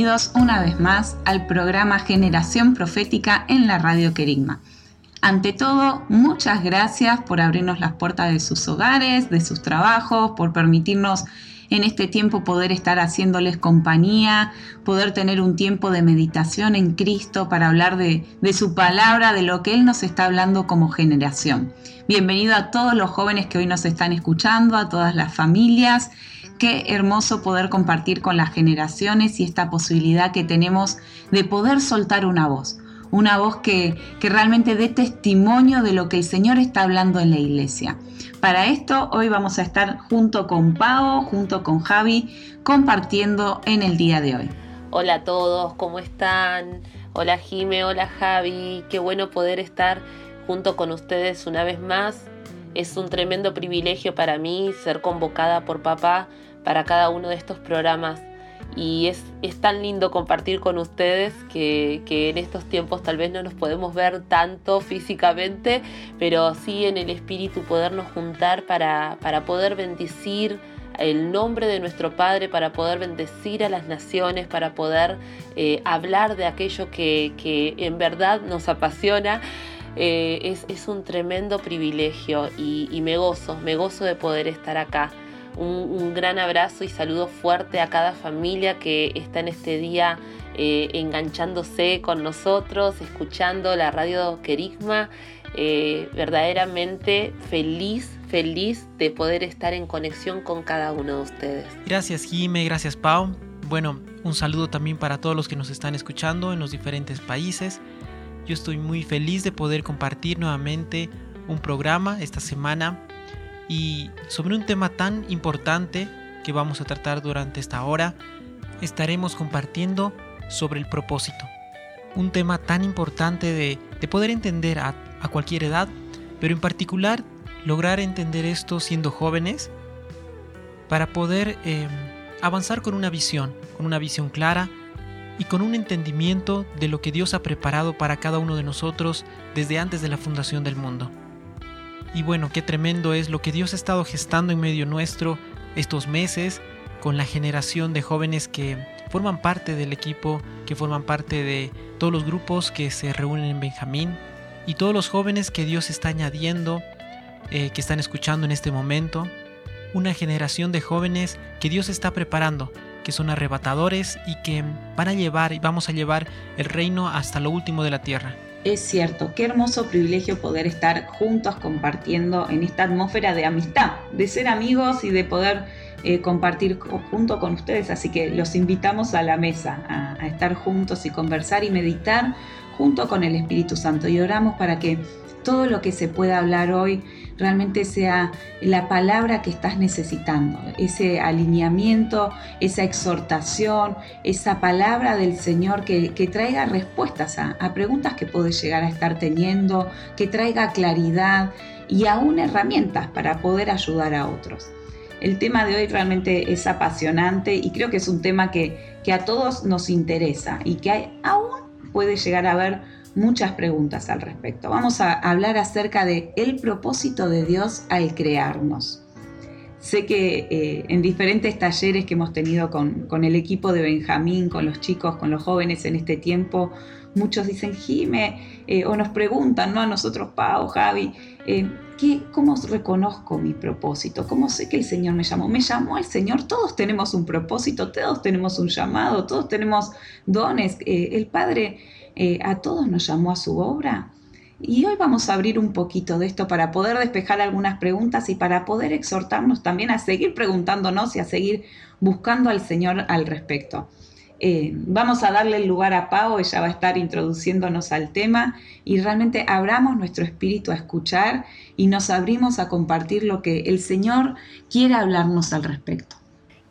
Bienvenidos una vez más al programa Generación Profética en la Radio Querigma. Ante todo, muchas gracias por abrirnos las puertas de sus hogares, de sus trabajos, por permitirnos en este tiempo poder estar haciéndoles compañía, poder tener un tiempo de meditación en Cristo para hablar de, de su palabra, de lo que Él nos está hablando como generación. Bienvenido a todos los jóvenes que hoy nos están escuchando, a todas las familias. Qué hermoso poder compartir con las generaciones y esta posibilidad que tenemos de poder soltar una voz, una voz que, que realmente dé testimonio de lo que el Señor está hablando en la iglesia. Para esto hoy vamos a estar junto con Pau, junto con Javi, compartiendo en el día de hoy. Hola a todos, ¿cómo están? Hola Jime, hola Javi, qué bueno poder estar junto con ustedes una vez más. Es un tremendo privilegio para mí ser convocada por papá para cada uno de estos programas y es, es tan lindo compartir con ustedes que, en estos tiempos tal vez no nos podemos ver tanto físicamente, pero sí en el espíritu podernos juntar para, para poder bendecir el nombre de nuestro Padre, para poder bendecir a las naciones, para poder eh, hablar de aquello que, que, en verdad nos apasiona. Eh, es, es, un tremendo privilegio y, y me gozo, me gozo de poder estar acá. Un, gran abrazo y saludo fuerte a cada familia que está en este día eh, enganchándose con nosotros, escuchando la radio Querigma. Eh, verdaderamente feliz, feliz de poder estar en conexión con cada uno de ustedes. Gracias Jime, gracias Pau. Bueno, un saludo también para todos los que nos están escuchando en los diferentes países. Yo estoy muy feliz de poder compartir nuevamente un programa esta semana y sobre un tema tan importante que vamos a tratar durante esta hora, estaremos compartiendo sobre el propósito. Un tema tan importante de, de poder entender a, a, cualquier edad, pero en particular lograr entender esto siendo jóvenes para poder eh, avanzar con una visión, con una visión clara y con un entendimiento de lo que Dios ha preparado para cada uno de nosotros desde antes de la fundación del mundo. Y bueno, qué tremendo es lo que Dios ha estado gestando en medio nuestro estos meses con la generación de jóvenes que forman parte del equipo, que forman parte de todos los grupos que se reúnen en Benjamín y todos los jóvenes que Dios está añadiendo, eh, que están escuchando en este momento. Una generación de jóvenes que Dios está preparando, que son arrebatadores y que van a llevar y vamos a llevar el reino hasta lo último de la tierra. Es cierto, qué hermoso privilegio poder estar juntos compartiendo en esta atmósfera de amistad, de ser amigos y de poder eh, compartir junto con ustedes. Así que los invitamos a la mesa, a, a estar juntos y conversar y meditar junto con el Espíritu Santo. Y oramos para que todo lo que se pueda hablar hoy realmente sea la palabra que estás necesitando, ese alineamiento, esa exhortación, esa palabra del Señor que, traiga respuestas a, preguntas que puedes llegar a estar teniendo, que traiga claridad y aún herramientas para poder ayudar a otros. El tema de hoy realmente es apasionante y creo que es un tema que, que a todos nos interesa y que hay, aún puede llegar a haber muchas preguntas al respecto. Vamos a hablar acerca de el propósito de Dios al crearnos. Sé que eh, en diferentes talleres que hemos tenido con, con, el equipo de Benjamín, con los chicos, con los jóvenes en este tiempo, muchos dicen, Jime, eh, o nos preguntan, ¿no? A nosotros, Pau, Javi, eh, ¿qué, ¿cómo reconozco mi propósito? ¿Cómo sé que el Señor me llamó? Me llamó el Señor, todos tenemos un propósito, todos tenemos un llamado, todos tenemos dones. El Padre eh, a todos nos llamó a su obra. Y hoy vamos a abrir un poquito de esto para poder despejar algunas preguntas y para poder exhortarnos también a seguir preguntándonos y a seguir buscando al Señor al respecto. Eh, vamos a darle el lugar a Pau, ella va a estar introduciéndonos al tema y realmente abramos nuestro espíritu a escuchar y nos abrimos a compartir lo que el Señor quiere hablarnos al respecto.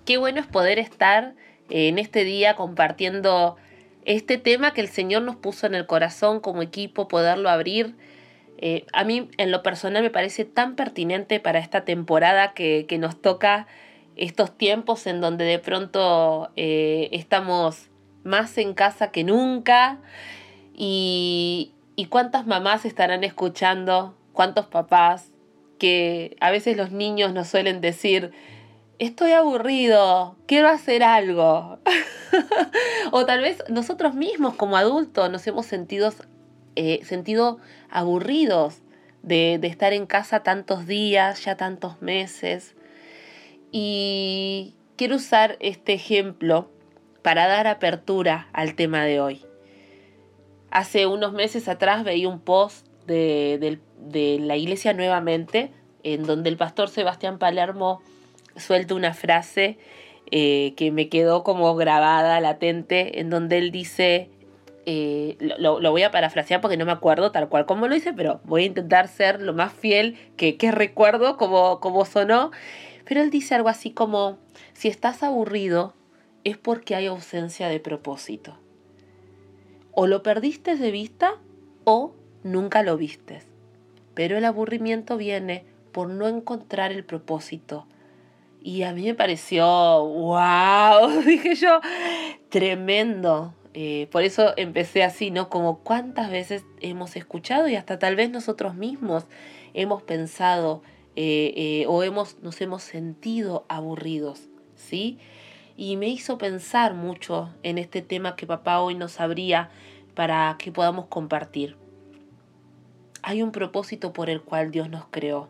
Qué bueno es poder estar en este día compartiendo este tema que el Señor nos puso en el corazón como equipo, poderlo abrir. Eh, a mí en lo personal me parece tan pertinente para esta temporada que, que nos toca estos tiempos en donde de pronto eh, estamos más en casa que nunca y, y cuántas mamás estarán escuchando, cuántos papás, que a veces los niños nos suelen decir, estoy aburrido, quiero hacer algo. o tal vez nosotros mismos como adultos nos hemos sentido, eh, sentido aburridos de, estar en casa tantos días, ya tantos meses. Y quiero usar este ejemplo para dar apertura al tema de hoy. Hace unos meses atrás veía un post de, la iglesia nuevamente, en donde el pastor Sebastián Palermo suelta una frase eh, que me quedó como grabada, latente, en donde él dice, eh, lo, lo, voy a parafrasear porque no me acuerdo tal cual como lo hice, pero voy a intentar ser lo más fiel que, que recuerdo como, como sonó. Pero él dice algo así como, si estás aburrido es porque hay ausencia de propósito. O lo perdiste de vista o nunca lo vistes. Pero el aburrimiento viene por no encontrar el propósito. Y a mí me pareció, wow, dije yo, tremendo. Eh, por eso empecé así, ¿no? Como cuántas veces hemos escuchado y hasta tal vez nosotros mismos hemos pensado eh, eh, o hemos, nos hemos sentido aburridos, ¿sí? Y me hizo pensar mucho en este tema que papá hoy nos abría para que podamos compartir. Hay un propósito por el cual Dios nos creó.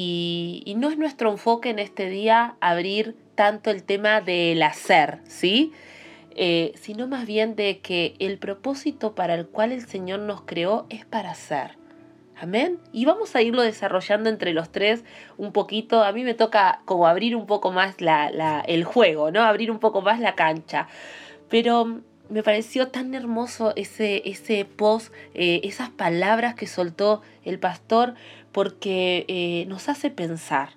Y, no es nuestro enfoque en este día abrir tanto el tema del hacer, ¿sí? Eh, sino más bien de que el propósito para el cual el Señor nos creó es para hacer. Amén. Y vamos a irlo desarrollando entre los tres un poquito. A mí me toca como abrir un poco más la, la, el juego, ¿no? Abrir un poco más la cancha. Pero me pareció tan hermoso ese, ese post, eh, esas palabras que soltó el pastor, porque eh, nos hace pensar,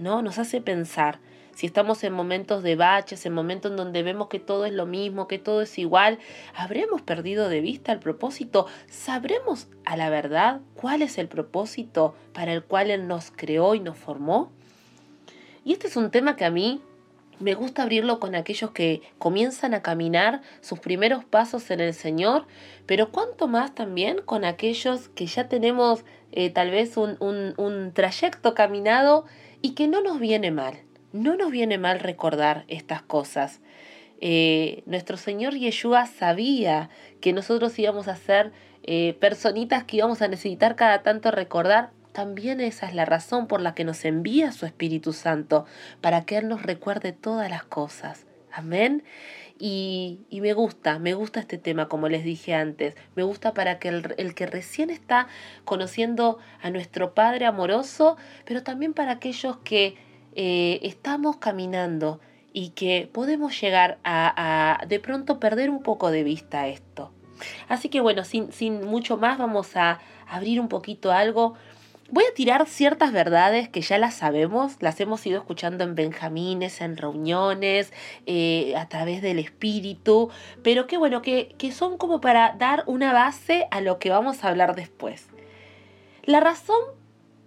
¿no? Nos hace pensar si estamos en momentos de baches, en momentos en donde vemos que todo es lo mismo, que todo es igual, ¿habremos perdido de vista el propósito? ¿Sabremos a la verdad cuál es el propósito para el cual Él nos creó y nos formó? Y este es un tema que a mí me gusta abrirlo con aquellos que comienzan a caminar sus primeros pasos en el Señor, pero cuanto más también con aquellos que ya tenemos eh, tal vez un, un, un trayecto caminado y que no nos viene mal no nos viene mal recordar estas cosas. Eh, nuestro Señor Yeshua sabía que nosotros íbamos a ser eh, personitas que íbamos a necesitar cada tanto recordar. También esa es la razón por la que nos envía su Espíritu Santo, para que Él nos recuerde todas las cosas. Amén. Y, y, me gusta, me gusta este tema, como les dije antes. Me gusta para que el, el, que recién está conociendo a nuestro Padre amoroso, pero también para aquellos que eh, estamos caminando y que podemos llegar a, a, de pronto perder un poco de vista esto. Así que bueno, sin, sin mucho más vamos a abrir un poquito algo. Voy a tirar ciertas verdades que ya las sabemos, las hemos ido escuchando en benjamines, en reuniones, eh, a través del espíritu, pero que bueno, que, que son como para dar una base a lo que vamos a hablar después. La razón,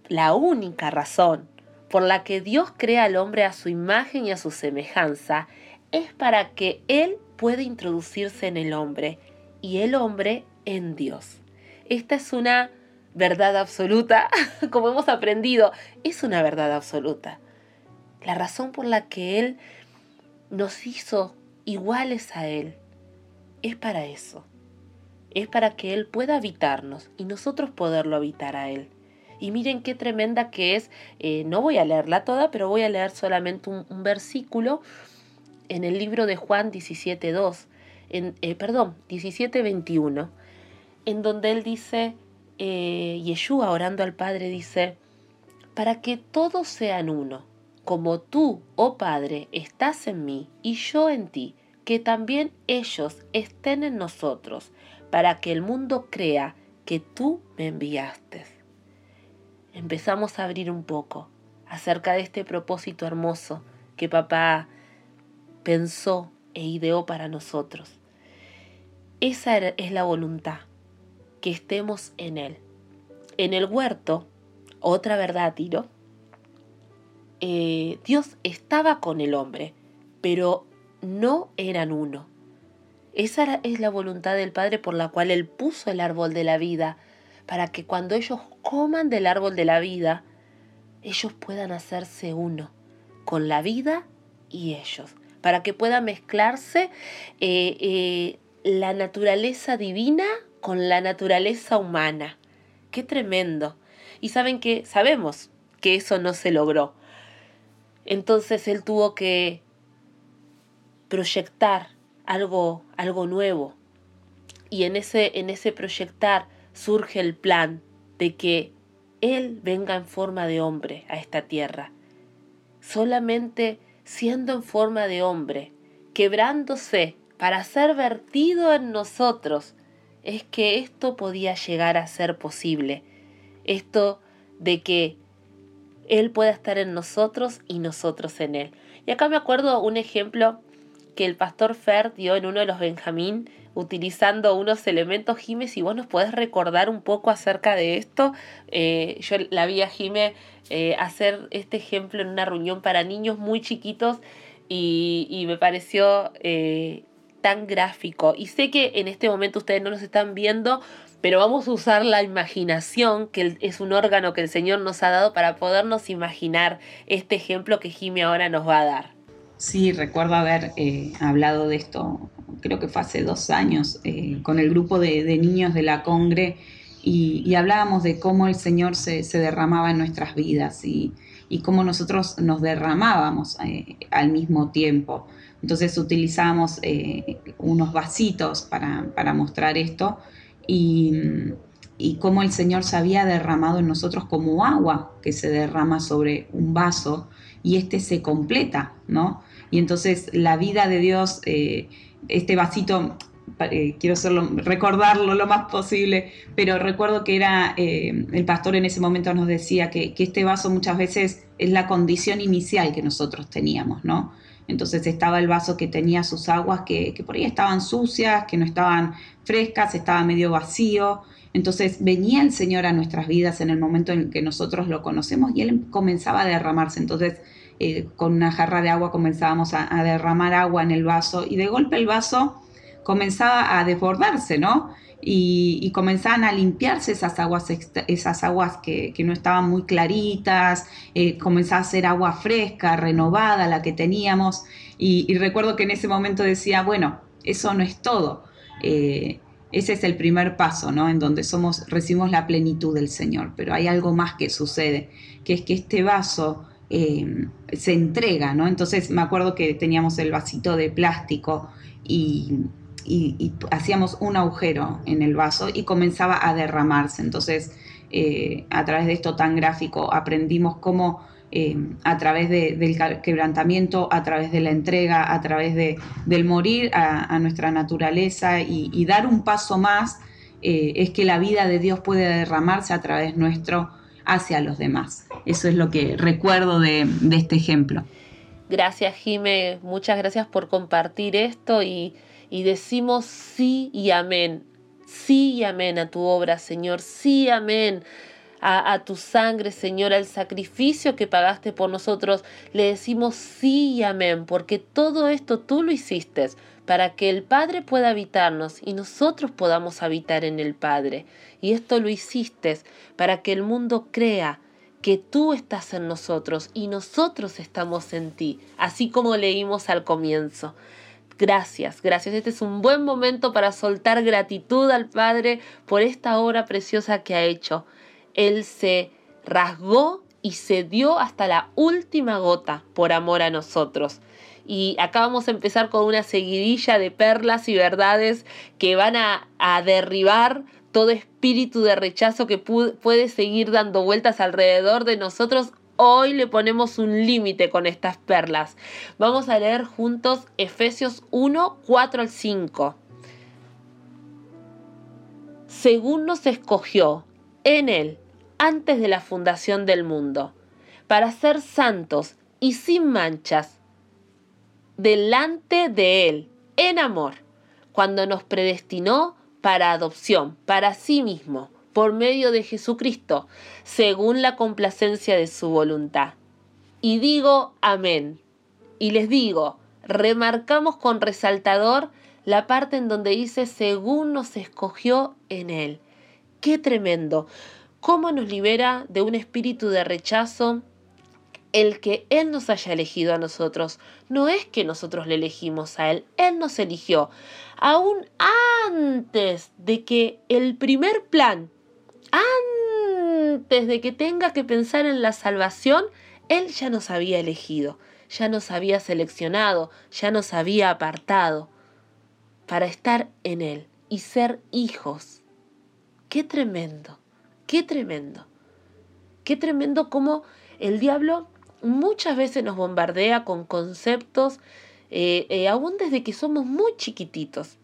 la única razón por la que Dios crea al hombre a su imagen y a su semejanza, es para que Él pueda introducirse en el hombre y el hombre en Dios. Esta es una verdad absoluta, como hemos aprendido, es una verdad absoluta. La razón por la que Él nos hizo iguales a Él es para eso. Es para que Él pueda habitarnos y nosotros poderlo habitar a Él. Y miren qué tremenda que es, eh, no voy a leerla toda, pero voy a leer solamente un, versículo en el libro de Juan 17.2, en, eh, perdón, 17.21, en donde él dice, eh, Yeshua orando al Padre dice, para que todos sean uno, como tú, oh Padre, estás en mí y yo en ti, que también ellos estén en nosotros, para que el mundo crea que tú me enviaste. Empezamos a abrir un poco acerca de este propósito hermoso que papá pensó e ideó para nosotros. Esa es la voluntad, que estemos en Él. En el huerto, otra verdad, Tiro, eh, Dios estaba con el hombre, pero no eran uno. Esa es la voluntad del Padre por la cual Él puso el árbol de la vida, para que cuando ellos coman del árbol de la vida, ellos puedan hacerse uno con la vida y ellos, para que pueda mezclarse eh, eh, la naturaleza divina con la naturaleza humana. Qué tremendo. Y saben que sabemos que eso no se logró. Entonces él tuvo que proyectar algo, algo nuevo. Y en ese, en ese proyectar surge el plan de que Él venga en forma de hombre a esta tierra. Solamente siendo en forma de hombre, quebrándose para ser vertido en nosotros, es que esto podía llegar a ser posible. Esto de que Él pueda estar en nosotros y nosotros en Él. Y acá me acuerdo un ejemplo que el pastor Fer dio en uno de los Benjamín, utilizando unos elementos, Jiménez, si vos nos podés recordar un poco acerca de esto. Eh, yo la vi a Jime eh, hacer este ejemplo en una reunión para niños muy chiquitos y, me pareció eh, tan gráfico. Y sé que en este momento ustedes no nos están viendo, pero vamos a usar la imaginación, que es un órgano que el Señor nos ha dado para podernos imaginar este ejemplo que Jime ahora nos va a dar. Sí, recuerdo haber eh, hablado de esto, creo que fue hace dos años, eh, con el grupo de, niños de la Congre y, hablábamos de cómo el Señor se, derramaba en nuestras vidas y, cómo nosotros nos derramábamos eh, al mismo tiempo. Entonces utilizamos unos vasitos para, mostrar esto y, y cómo el Señor se había derramado en nosotros como agua que se derrama sobre un vaso y este se completa, ¿no? Y entonces la vida de Dios, eh, este vasito, eh, quiero hacerlo, recordarlo lo más posible, pero recuerdo que era, eh, el pastor en ese momento nos decía que, este vaso muchas veces es la condición inicial que nosotros teníamos, ¿no? Entonces estaba el vaso que tenía sus aguas que, por ahí estaban sucias, que no estaban frescas, estaba medio vacío. Entonces venía el Señor a nuestras vidas en el momento en que nosotros lo conocemos y Él comenzaba a derramarse. Entonces eh, con una jarra de agua comenzábamos a, derramar agua en el vaso y de golpe el vaso comenzaba a desbordarse, ¿no? Y, comenzaban a limpiarse esas aguas, esas aguas que, no estaban muy claritas, eh, comenzaba a ser agua fresca, renovada, la que teníamos. Y, recuerdo que en ese momento decía, bueno, eso no es todo. Eh, ese es el primer paso, ¿no? En donde somos, recibimos la plenitud del Señor. Pero hay algo más que sucede, que es que este vaso eh, se entrega, ¿no? Entonces me acuerdo que teníamos el vasito de plástico y, hacíamos un agujero en el vaso y comenzaba a derramarse. Entonces, eh, a través de esto tan gráfico, aprendimos cómo eh, a través del quebrantamiento, a través de la entrega, a través de, del morir a, nuestra naturaleza y, dar un paso más, es que la vida de Dios puede derramarse a través nuestro hacia los demás. Eso es lo que recuerdo de, este ejemplo. Gracias, Jime. Muchas gracias por compartir esto y, decimos sí y amén. Sí y amén a tu obra, Señor. Sí, amén. A, a, tu sangre, Señor, al sacrificio que pagaste por nosotros. Le decimos sí y amén, porque todo esto tú lo hiciste para que el Padre pueda habitarnos y nosotros podamos habitar en el Padre. Y esto lo hiciste para que el mundo crea que tú estás en nosotros y nosotros estamos en ti, así como leímos al comienzo. Gracias, gracias. Este es un buen momento para soltar gratitud al Padre por esta obra preciosa que ha hecho. Él se rasgó y se dio hasta la última gota por amor a nosotros. Y acá vamos a empezar con una seguidilla de perlas y verdades que van a, a derribar todo espíritu de rechazo que puede seguir dando vueltas alrededor de nosotros hoy le ponemos un límite con estas perlas. Vamos a leer juntos Efesios 1, 4 al 5. Según nos escogió en Él antes de la fundación del mundo, para ser santos y sin manchas delante de Él, en amor, cuando nos predestinó para adopción, para sí mismo por medio de Jesucristo, según la complacencia de su voluntad. Y digo amén. Y les digo, remarcamos con resaltador la parte en donde dice según nos escogió en él. Qué tremendo. ¿Cómo nos libera de un espíritu de rechazo el que Él nos haya elegido a nosotros? No es que nosotros le elegimos a Él, Él nos eligió. Aún antes de que el primer plan antes de que tenga que pensar en la salvación, Él ya nos había elegido, ya nos había seleccionado, ya nos había apartado para estar en Él y ser hijos. Qué tremendo, qué tremendo, qué tremendo como el diablo muchas veces nos bombardea con conceptos, eh, eh, aún desde que somos muy chiquititos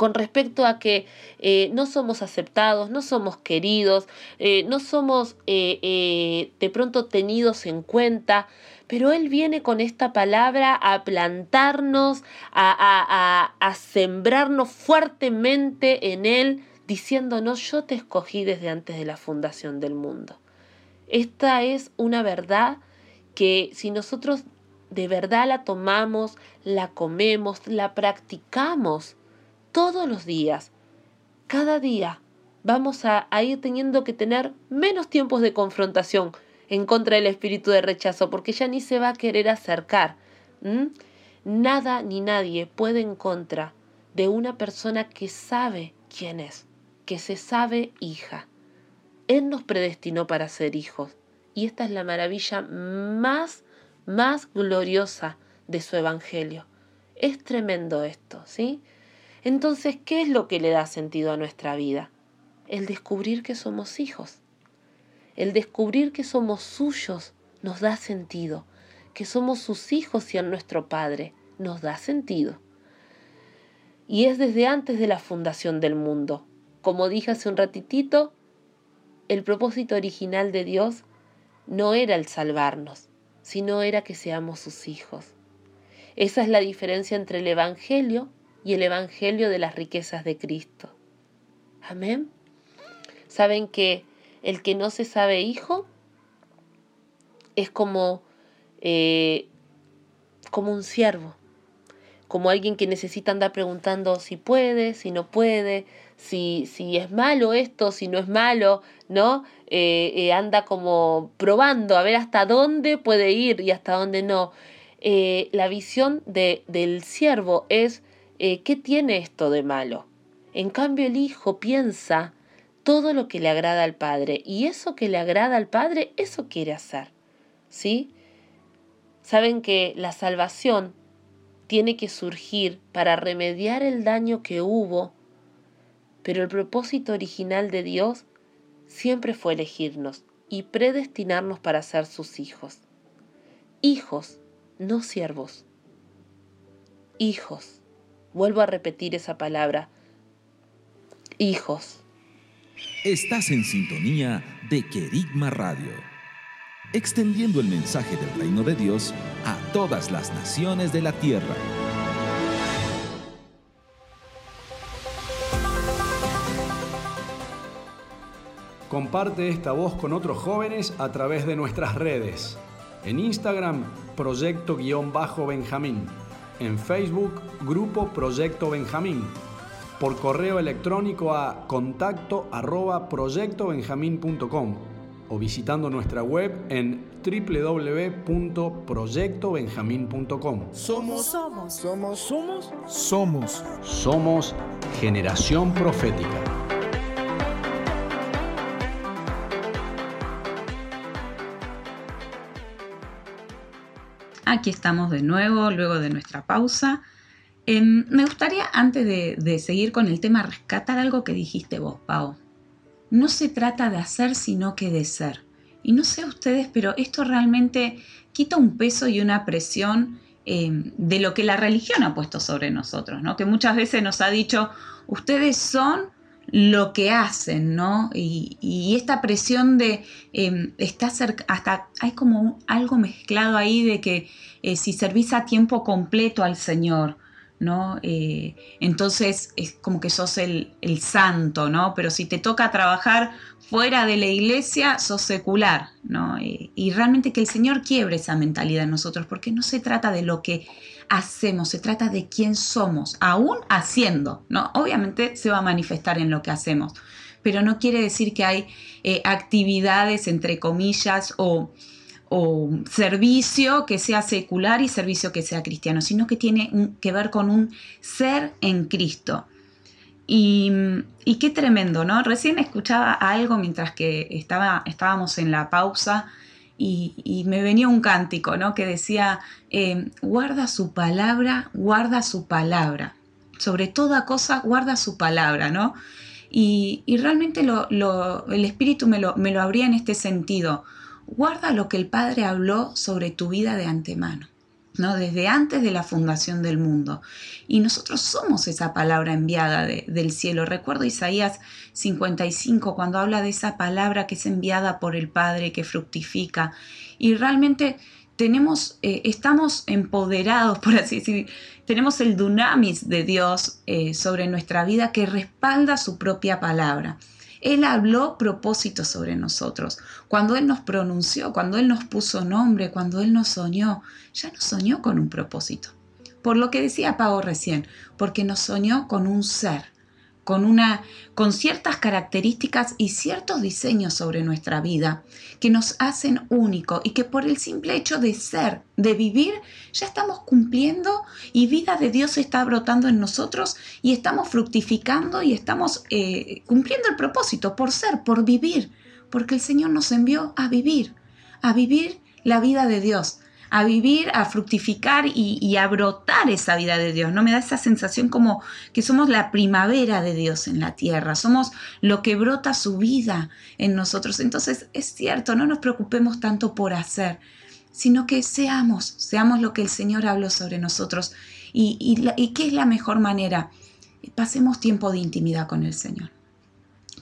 con respecto a que eh, no somos aceptados, no somos queridos, eh, no somos eh, de pronto tenidos en cuenta, pero Él viene con esta palabra a plantarnos, a, a sembrarnos fuertemente en Él, diciéndonos, yo te escogí desde antes de la fundación del mundo. Esta es una verdad que si nosotros de verdad la tomamos, la comemos, la practicamos, todos los días, cada día, vamos a, ir teniendo que tener menos tiempos de confrontación en contra del espíritu de rechazo, porque ya ni se va a querer acercar. Nada ni nadie puede en contra de una persona que sabe quién es, que se sabe hija. Él nos predestinó para ser hijos. Y esta es la maravilla más, más gloriosa de su evangelio. Es tremendo esto, ¿sí? Entonces, ¿qué es lo que le da sentido a nuestra vida? El descubrir que somos hijos. El descubrir que somos suyos nos da sentido. Que somos sus hijos y a nuestro Padre nos da sentido. Y es desde antes de la fundación del mundo. Como dije hace un ratitito, el propósito original de Dios no era el salvarnos, sino era que seamos sus hijos. Esa es la diferencia entre el Evangelio y el Evangelio de las riquezas de Cristo. Amén. Saben que el que no se sabe hijo es como, eh, como un siervo, como alguien que necesita andar preguntando si puede, si no puede, si, si es malo esto, si no es malo, ¿no? Eh, eh, anda como probando a ver hasta dónde puede ir y hasta dónde no. la visión de, del siervo es eh, ¿qué tiene esto de malo? En cambio el Hijo piensa todo lo que le agrada al Padre y eso que le agrada al Padre, eso quiere hacer. ¿Sí? Saben que la salvación tiene que surgir para remediar el daño que hubo, pero el propósito original de Dios siempre fue elegirnos y predestinarnos para ser sus hijos. Hijos, no siervos. Hijos. Vuelvo a repetir esa palabra. Hijos. Estás en sintonía de Querigma Radio, extendiendo el mensaje del reino de Dios a todas las naciones de la tierra. Comparte esta voz con otros jóvenes a través de nuestras redes. En Instagram, Proyecto-Benjamín en Facebook Grupo Proyecto Benjamín, por correo electrónico a contacto arroba proyectobenjamín.com o visitando nuestra web en www.proyectobenjamín.com. Somos, somos, somos, somos, somos, somos generación profética. Aquí estamos de nuevo, luego de nuestra pausa. Em, me gustaría, antes de, seguir con el tema, rescatar algo que dijiste vos, Pau. No se trata de hacer, sino que de ser. Y no sé ustedes, pero esto realmente quita un peso y una presión em, de lo que la religión ha puesto sobre nosotros, ¿no? Que muchas veces nos ha dicho, ustedes son lo que hacen, ¿no? Y, esta presión de eh, está cerca, hasta hay como algo mezclado ahí de que eh, si servís a tiempo completo al Señor, ¿no? Eh, entonces es como que sos el, santo, ¿no? Pero si te toca trabajar fuera de la iglesia, sos secular, ¿no? y realmente que el Señor quiebre esa mentalidad en nosotros, porque no se trata de lo que hacemos, se trata de quién somos, aún haciendo, ¿no? Obviamente se va a manifestar en lo que hacemos, pero no quiere decir que hay eh, actividades, entre comillas, o, servicio que sea secular y servicio que sea cristiano, sino que tiene que ver con un ser en Cristo. Y, qué tremendo, ¿no? Recién escuchaba algo mientras que estaba, estábamos en la pausa y, me venía un cántico, ¿no? Que decía, eh, guarda su palabra, guarda su palabra. Sobre toda cosa, guarda su palabra, ¿no? Y, realmente el Espíritu me lo, me lo abría en este sentido. Guarda lo que el Padre habló sobre tu vida de antemano. ¿No? desde antes de la fundación del mundo. Y nosotros somos esa palabra enviada del cielo. Recuerdo Isaías 55 cuando habla de esa palabra que es enviada por el Padre, que fructifica. Y realmente tenemos, eh, estamos empoderados, por así decir, tenemos el dunamis de Dios eh, sobre nuestra vida que respalda su propia palabra. Él habló propósitos sobre nosotros. Cuando Él nos pronunció, cuando Él nos puso nombre, cuando Él nos soñó, ya nos soñó con un propósito. Por lo que decía Pau recién, porque nos soñó con un ser, con, una, con ciertas características y ciertos diseños sobre nuestra vida que nos hacen único y que por el simple hecho de ser, de vivir, ya estamos cumpliendo y vida de Dios está brotando en nosotros y estamos fructificando y estamos eh, cumpliendo el propósito por ser, por vivir, porque el Señor nos envió a vivir, a vivir la vida de Dios, a vivir, a fructificar y, a brotar esa vida de Dios. ¿no? Me da esa sensación como que somos la primavera de Dios en la tierra, somos lo que brota su vida en nosotros. Entonces es cierto, no nos preocupemos tanto por hacer, sino que seamos, seamos lo que el Señor habló sobre nosotros. ¿Y, y qué es la mejor manera? Pasemos tiempo de intimidad con el Señor.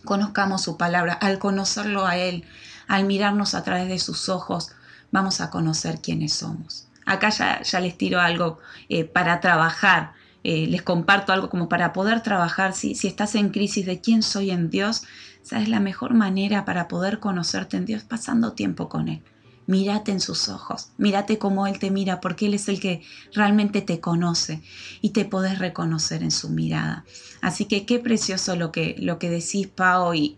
Conozcamos su palabra. Al conocerlo a Él, al mirarnos a través de sus ojos, vamos a conocer quiénes somos. Acá ya, les tiro algo eh, para trabajar, eh, les comparto algo como para poder trabajar, si, si estás en crisis de quién soy en Dios, sabes la mejor manera para poder conocerte en Dios pasando tiempo con Él mírate en sus ojos, mírate como Él te mira, porque Él es el que realmente te conoce y te podés reconocer en su mirada. Así que qué precioso lo que, lo que decís, Pau, y,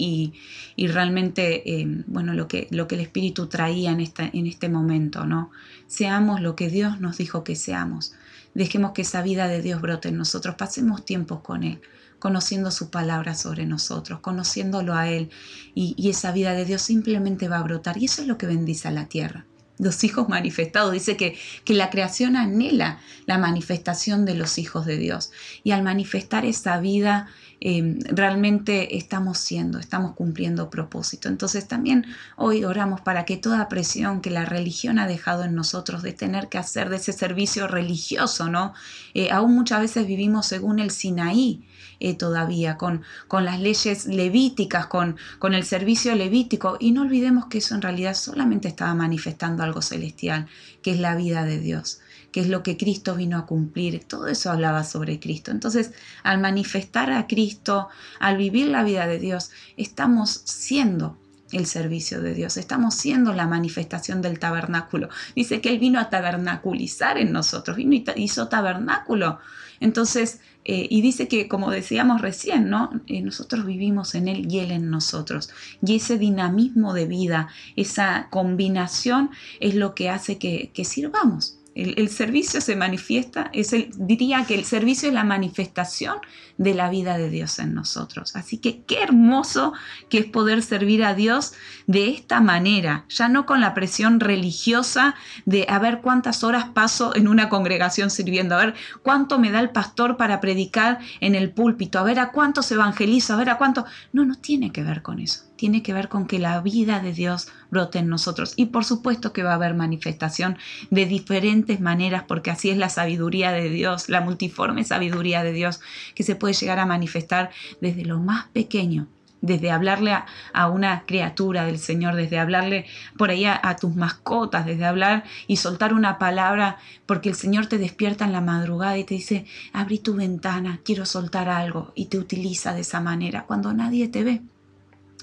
y, realmente, eh, bueno, lo que, lo que el Espíritu traía en, esta, en este momento, ¿no? Seamos lo que Dios nos dijo que seamos. Dejemos que esa vida de Dios brote en nosotros, pasemos tiempo con Él conociendo su palabra sobre nosotros, conociéndolo a Él y, esa vida de Dios simplemente va a brotar. Y eso es lo que bendice a la tierra los hijos manifestados. Dice que, que, la creación anhela la manifestación de los hijos de Dios. Y al manifestar esa vida, em, realmente estamos siendo, estamos cumpliendo propósito. Entonces también hoy oramos para que toda presión que la religión ha dejado en nosotros de tener que hacer de ese servicio religioso, ¿no? Eh, aún muchas veces vivimos según el Sinaí eh, todavía, con, con, las leyes levíticas, con, con el servicio levítico. Y no olvidemos que eso en realidad solamente estaba manifestando algo celestial, que es la vida de Dios que es lo que Cristo vino a cumplir. Todo eso hablaba sobre Cristo. Entonces, al manifestar a Cristo, al vivir la vida de Dios, estamos siendo el servicio de Dios, estamos siendo la manifestación del tabernáculo. Dice que Él vino a tabernaculizar en nosotros, vino y hizo tabernáculo. Entonces, eh, y dice que, como decíamos recién, ¿no? Eh, nosotros vivimos en Él y Él en nosotros. Y ese dinamismo de vida, esa combinación es lo que hace que, sirvamos. El, servicio se manifiesta, es el, diría que el servicio es la manifestación de la vida de Dios en nosotros. Así que qué hermoso que es poder servir a Dios de esta manera, ya no con la presión religiosa de a ver cuántas horas paso en una congregación sirviendo, a ver cuánto me da el pastor para predicar en el púlpito, a ver a cuántos evangelizo, a ver a cuánto... No, no tiene que ver con eso. Tiene que ver con que la vida de Dios brote en nosotros. Y por supuesto que va a haber manifestación de diferentes maneras, porque así es la sabiduría de Dios, la multiforme sabiduría de Dios, que se puede llegar a manifestar desde lo más pequeño desde hablarle a, una criatura del Señor, desde hablarle por ahí a, tus mascotas, desde hablar y soltar una palabra, porque el Señor te despierta en la madrugada y te dice, abrí tu ventana, quiero soltar algo, y te utiliza de esa manera cuando nadie te ve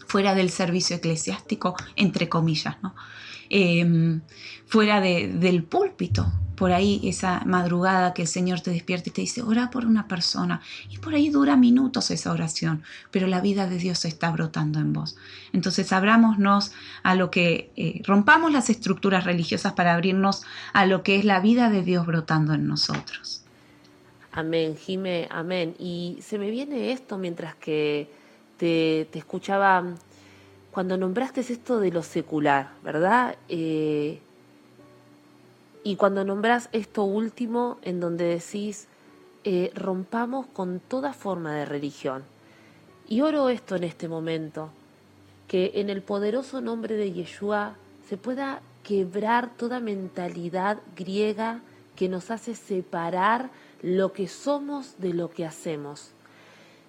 fuera del servicio eclesiástico, entre comillas, ¿no? Em, fuera del púlpito, por ahí esa madrugada que el Señor te despierta y te dice, ora por una persona, y por ahí dura minutos esa oración, pero la vida de Dios está brotando en vos. Entonces abrámonos a lo que, eh, rompamos las estructuras religiosas para abrirnos a lo que es la vida de Dios brotando en nosotros. Amén, Jime, amén. Y se me viene esto mientras que te, escuchaba cuando nombraste esto de lo secular, ¿verdad? Eh, y cuando nombras esto último, en donde decís, eh, rompamos con toda forma de religión. Y oro esto en este momento, que en el poderoso nombre de Yeshua se pueda quebrar toda mentalidad griega que nos hace separar lo que somos de lo que hacemos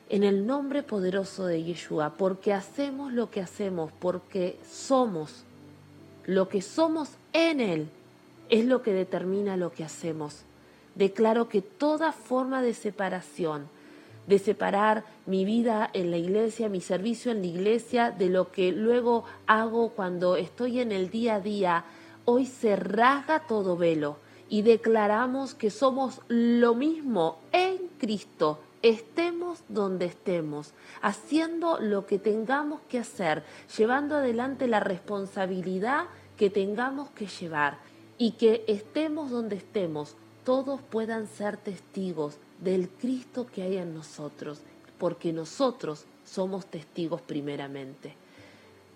en el nombre poderoso de Yeshua, porque hacemos lo que hacemos, porque somos lo que somos en Él, es lo que determina lo que hacemos. Declaro que toda forma de separación, de separar mi vida en la iglesia, mi servicio en la iglesia, de lo que luego hago cuando estoy en el día a día, hoy se rasga todo velo y declaramos que somos lo mismo en Cristo estemos donde estemos, haciendo lo que tengamos que hacer, llevando adelante la responsabilidad que tengamos que llevar y que estemos donde estemos, todos puedan ser testigos del Cristo que hay en nosotros, porque nosotros somos testigos primeramente.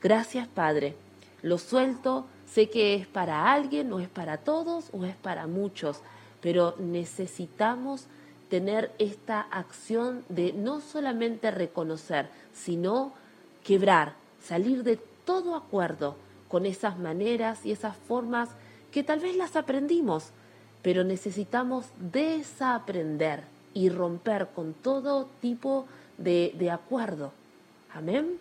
Gracias Padre, lo suelto, sé que es para alguien, o es para todos, o es para muchos, pero necesitamos tener esta acción de no solamente reconocer, sino quebrar, salir de todo acuerdo con esas maneras y esas formas que tal vez las aprendimos, pero necesitamos desaprender y romper con todo tipo de, de acuerdo. Amén.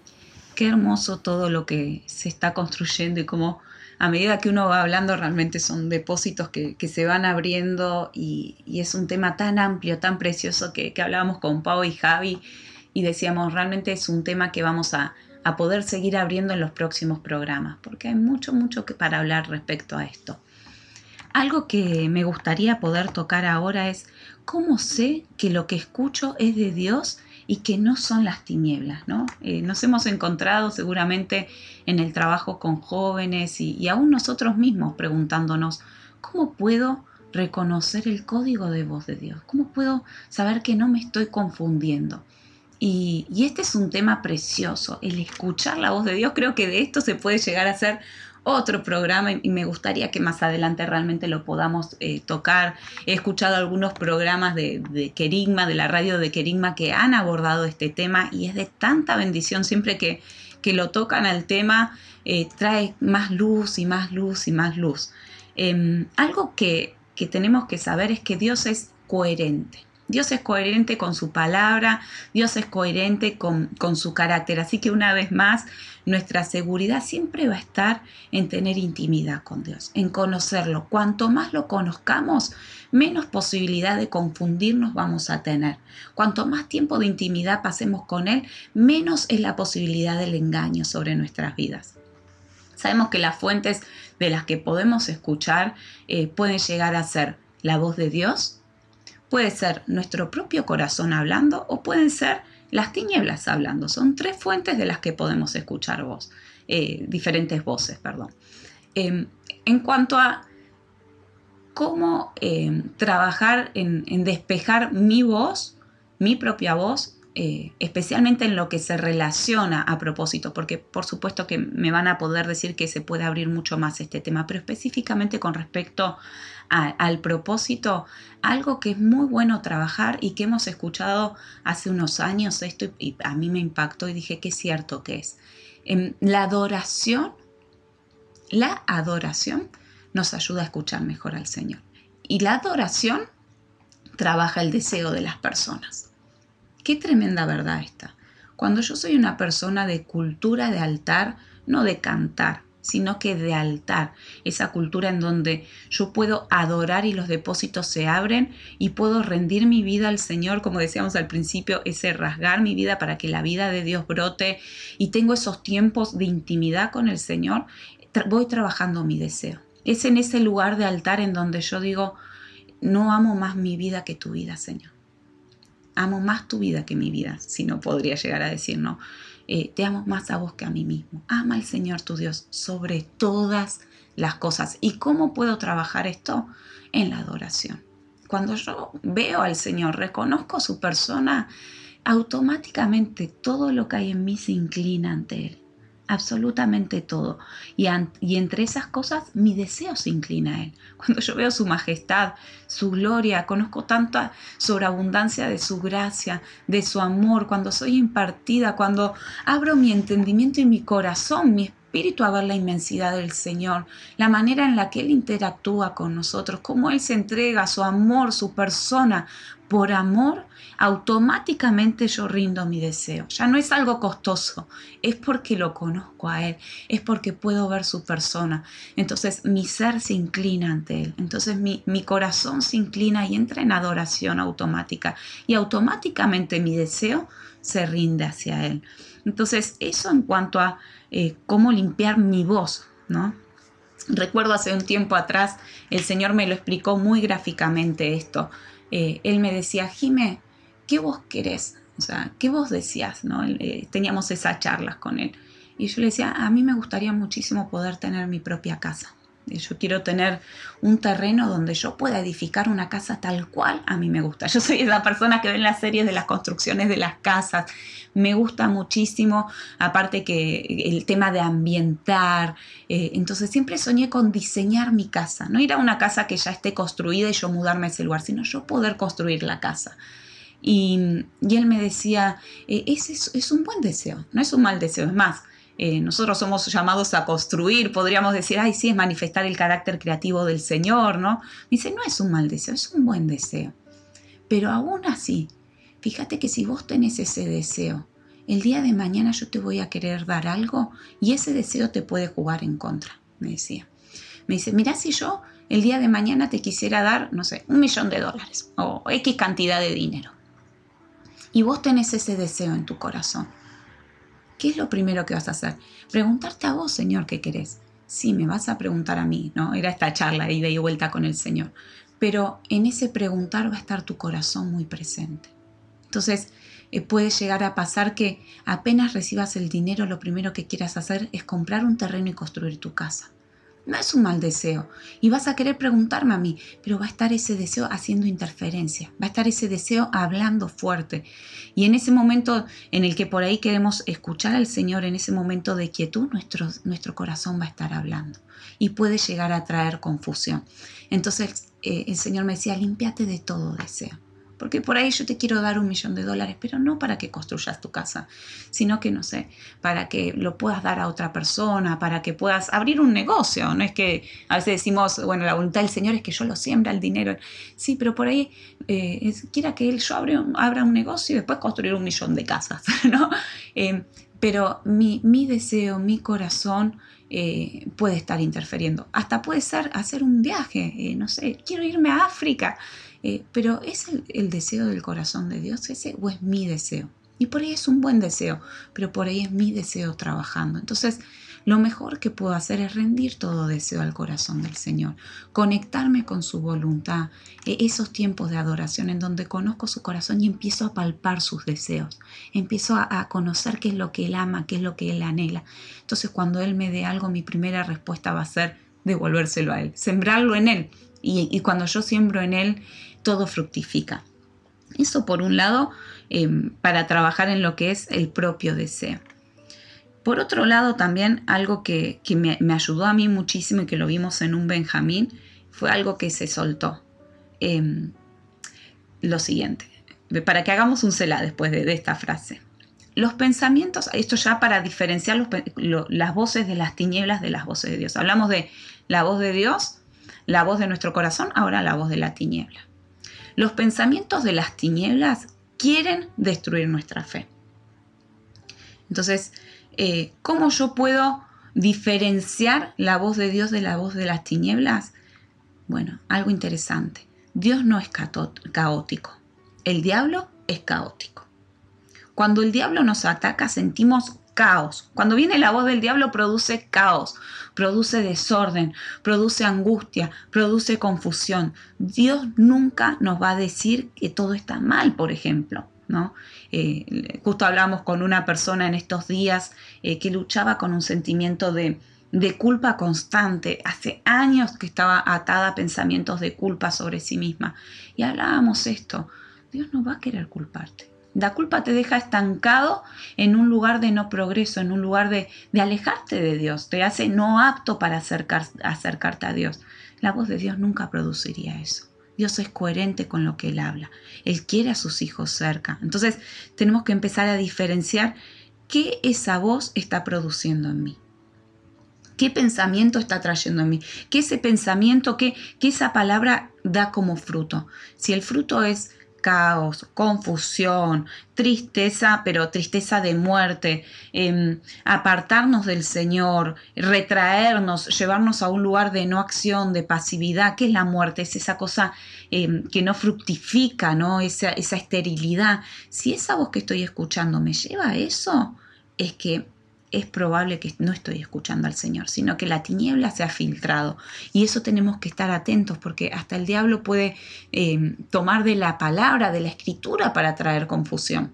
Qué hermoso todo lo que se está construyendo y cómo a medida que uno va hablando realmente son depósitos que, se van abriendo y, es un tema tan amplio, tan precioso que, hablábamos con Pau y Javi y decíamos realmente es un tema que vamos a, poder seguir abriendo en los próximos programas porque hay mucho, mucho que para hablar respecto a esto. Algo que me gustaría poder tocar ahora es cómo sé que lo que escucho es de Dios y que no son las tinieblas, ¿no? Eh, nos hemos encontrado seguramente en el trabajo con jóvenes y, aún nosotros mismos preguntándonos, ¿cómo puedo reconocer el código de voz de Dios? ¿Cómo puedo saber que no me estoy confundiendo? Y, este es un tema precioso, el escuchar la voz de Dios. Creo que de esto se puede llegar a ser otro programa y me gustaría que más adelante realmente lo podamos eh, tocar. He escuchado algunos programas de, de Kerigma, de la radio de Kerigma, que han abordado este tema y es de tanta bendición siempre que, que lo tocan al tema, eh, trae más luz y más luz y más luz. Em, algo que, que tenemos que saber es que Dios es coherente. Dios es coherente con su palabra, Dios es coherente con, su carácter. Así que una vez más, nuestra seguridad siempre va a estar en tener intimidad con Dios, en conocerlo. Cuanto más lo conozcamos, menos posibilidad de confundirnos vamos a tener. Cuanto más tiempo de intimidad pasemos con Él, menos es la posibilidad del engaño sobre nuestras vidas. Sabemos que las fuentes de las que podemos escuchar eh, pueden llegar a ser la voz de Dios, Puede ser nuestro propio corazón hablando o pueden ser las tinieblas hablando. Son tres fuentes de las que podemos escuchar voz, eh, diferentes voces, perdón. Em, en cuanto a cómo eh, trabajar en, despejar mi voz, mi propia voz, eh, especialmente en lo que se relaciona a propósito, porque por supuesto que me van a poder decir que se puede abrir mucho más este tema, pero específicamente con respecto al propósito, algo que es muy bueno trabajar y que hemos escuchado hace unos años esto y a mí me impactó y dije que cierto que es. Em, la adoración, la adoración nos ayuda a escuchar mejor al Señor. Y la adoración trabaja el deseo de las personas. Qué tremenda verdad esta. Cuando yo soy una persona de cultura de altar, no de cantar, sino que de altar, esa cultura en donde yo puedo adorar y los depósitos se abren y puedo rendir mi vida al Señor, como decíamos al principio, ese rasgar mi vida para que la vida de Dios brote y tengo esos tiempos de intimidad con el Señor, voy trabajando mi deseo. Es en ese lugar de altar en donde yo digo, no amo más mi vida que tu vida, Señor. Amo más tu vida que mi vida, si no podría llegar a decir, no. Eh, te amo más a vos que a mí mismo. Ama al Señor tu Dios sobre todas las cosas. ¿Y cómo puedo trabajar esto? En la adoración. Cuando yo veo al Señor, reconozco su persona, automáticamente todo lo que hay en mí se inclina ante Él absolutamente todo. Y, y, entre esas cosas mi deseo se inclina a Él. Cuando yo veo su majestad, su gloria, conozco tanta sobreabundancia de su gracia, de su amor, cuando soy impartida, cuando abro mi entendimiento y mi corazón, mi espíritu a ver la inmensidad del Señor, la manera en la que Él interactúa con nosotros, cómo Él se entrega su amor, su persona, por amor, automáticamente yo rindo mi deseo. Ya no es algo costoso, es porque lo conozco a Él, es porque puedo ver su persona. Entonces mi ser se inclina ante Él, entonces mi, mi corazón se inclina y entra en adoración automática y automáticamente mi deseo se rinde hacia Él. Entonces eso en cuanto a eh, cómo limpiar mi voz, ¿no? Recuerdo hace un tiempo atrás, el Señor me lo explicó muy gráficamente esto. Eh, él me decía, Jime, ¿qué vos querés? O sea, ¿qué vos decías? ¿no? Eh, teníamos esas charlas con él. Y yo le decía, a mí me gustaría muchísimo poder tener mi propia casa. Yo quiero tener un terreno donde yo pueda edificar una casa tal cual a mí me gusta. Yo soy esa persona que ve en las series de las construcciones de las casas. Me gusta muchísimo, aparte que el tema de ambientar. Eh, entonces siempre soñé con diseñar mi casa. No ir a una casa que ya esté construida y yo mudarme a ese lugar, sino yo poder construir la casa. Y, él me decía, eh, ese es un buen deseo, no es un mal deseo. Es más, eh, nosotros somos llamados a construir, podríamos decir, ay, sí, es manifestar el carácter creativo del Señor, ¿no? dice, no es un mal deseo, es un buen deseo. Pero aún así, fíjate que si vos tenés ese deseo, el día de mañana yo te voy a querer dar algo y ese deseo te puede jugar en contra, me decía. Me dice, mira si yo el día de mañana te quisiera dar, no sé, un millón de dólares o X cantidad de dinero. Y vos tenés ese deseo en tu corazón ¿qué es lo primero que vas a hacer? Preguntarte a vos, Señor, ¿qué querés? Sí, me vas a preguntar a mí, ¿no? Era esta charla ida y vuelta con el Señor. Pero en ese preguntar va a estar tu corazón muy presente. Entonces, eh, puede llegar a pasar que apenas recibas el dinero, lo primero que quieras hacer es comprar un terreno y construir tu casa. No es un mal deseo. Y vas a querer preguntarme a mí, pero va a estar ese deseo haciendo interferencia, va a estar ese deseo hablando fuerte. Y en ese momento en el que por ahí queremos escuchar al Señor, en ese momento de quietud, nuestro, nuestro corazón va a estar hablando y puede llegar a traer confusión. Entonces eh, el Señor me decía, límpiate de todo deseo. Porque por ahí yo te quiero dar un millón de dólares, pero no para que construyas tu casa, sino que, no sé, para que lo puedas dar a otra persona, para que puedas abrir un negocio. No es que a veces decimos, bueno, la voluntad del Señor es que yo lo siembra el dinero. Sí, pero por ahí eh, quiera que él yo abra un negocio y después construir un millón de casas, ¿no? Eh, pero mi, mi, deseo, mi corazón eh, puede estar interfiriendo. Hasta puede ser hacer un viaje, no sé, quiero irme a África eh, pero ¿es el, deseo del corazón de Dios ese o es mi deseo? Y por ahí es un buen deseo, pero por ahí es mi deseo trabajando. Entonces, lo mejor que puedo hacer es rendir todo deseo al corazón del Señor, conectarme con su voluntad, e esos tiempos de adoración en donde conozco su corazón y empiezo a palpar sus deseos, empiezo a, a conocer qué es lo que Él ama, qué es lo que Él anhela. Entonces, cuando Él me dé algo, mi primera respuesta va a ser devolvérselo a Él, sembrarlo en Él. Y, cuando yo siembro en Él, todo fructifica. Eso por un lado, em, para trabajar en lo que es el propio deseo. Por otro lado, también algo que, me, ayudó a mí muchísimo y que lo vimos en un Benjamín, fue algo que se soltó. Em, lo siguiente, para que hagamos un cela después de esta frase. Los pensamientos, esto ya para diferenciar las voces de las tinieblas de las voces de Dios. Hablamos de la voz de Dios, la voz de nuestro corazón, ahora la voz de la tiniebla. Los pensamientos de las tinieblas quieren destruir nuestra fe. Entonces, eh, ¿cómo yo puedo diferenciar la voz de Dios de la voz de las tinieblas? Bueno, algo interesante. Dios no es caótico. El diablo es caótico. Cuando el diablo nos ataca sentimos caos. Cuando viene la voz del diablo produce caos, produce desorden, produce angustia, produce confusión. Dios nunca nos va a decir que todo está mal, por ejemplo. ¿no? Eh, justo hablamos con una persona en estos días eh, que luchaba con un sentimiento de, de culpa constante. Hace años que estaba atada a pensamientos de culpa sobre sí misma. Y hablábamos esto. Dios no va a querer culparte. La culpa te deja estancado en un lugar de no progreso, en un lugar de, alejarte de Dios, te hace no apto para acercarte a Dios. La voz de Dios nunca produciría eso. Dios es coherente con lo que Él habla. Él quiere a sus hijos cerca. Entonces tenemos que empezar a diferenciar qué esa voz está produciendo en mí. ¿Qué pensamiento está trayendo en mí? ¿Qué ese pensamiento, qué, qué esa palabra da como fruto? Si el fruto es caos, confusión, tristeza, pero tristeza de muerte, em, apartarnos del Señor, retraernos, llevarnos a un lugar de no acción, de pasividad. ¿Qué es la muerte? Es esa cosa em, que no fructifica, ¿no? Esa, esa esterilidad. Si esa voz que estoy escuchando me lleva a eso, es que es probable que no estoy escuchando al Señor, sino que la tiniebla se ha filtrado. Y eso tenemos que estar atentos porque hasta el diablo puede eh, tomar de la palabra, de la escritura para traer confusión.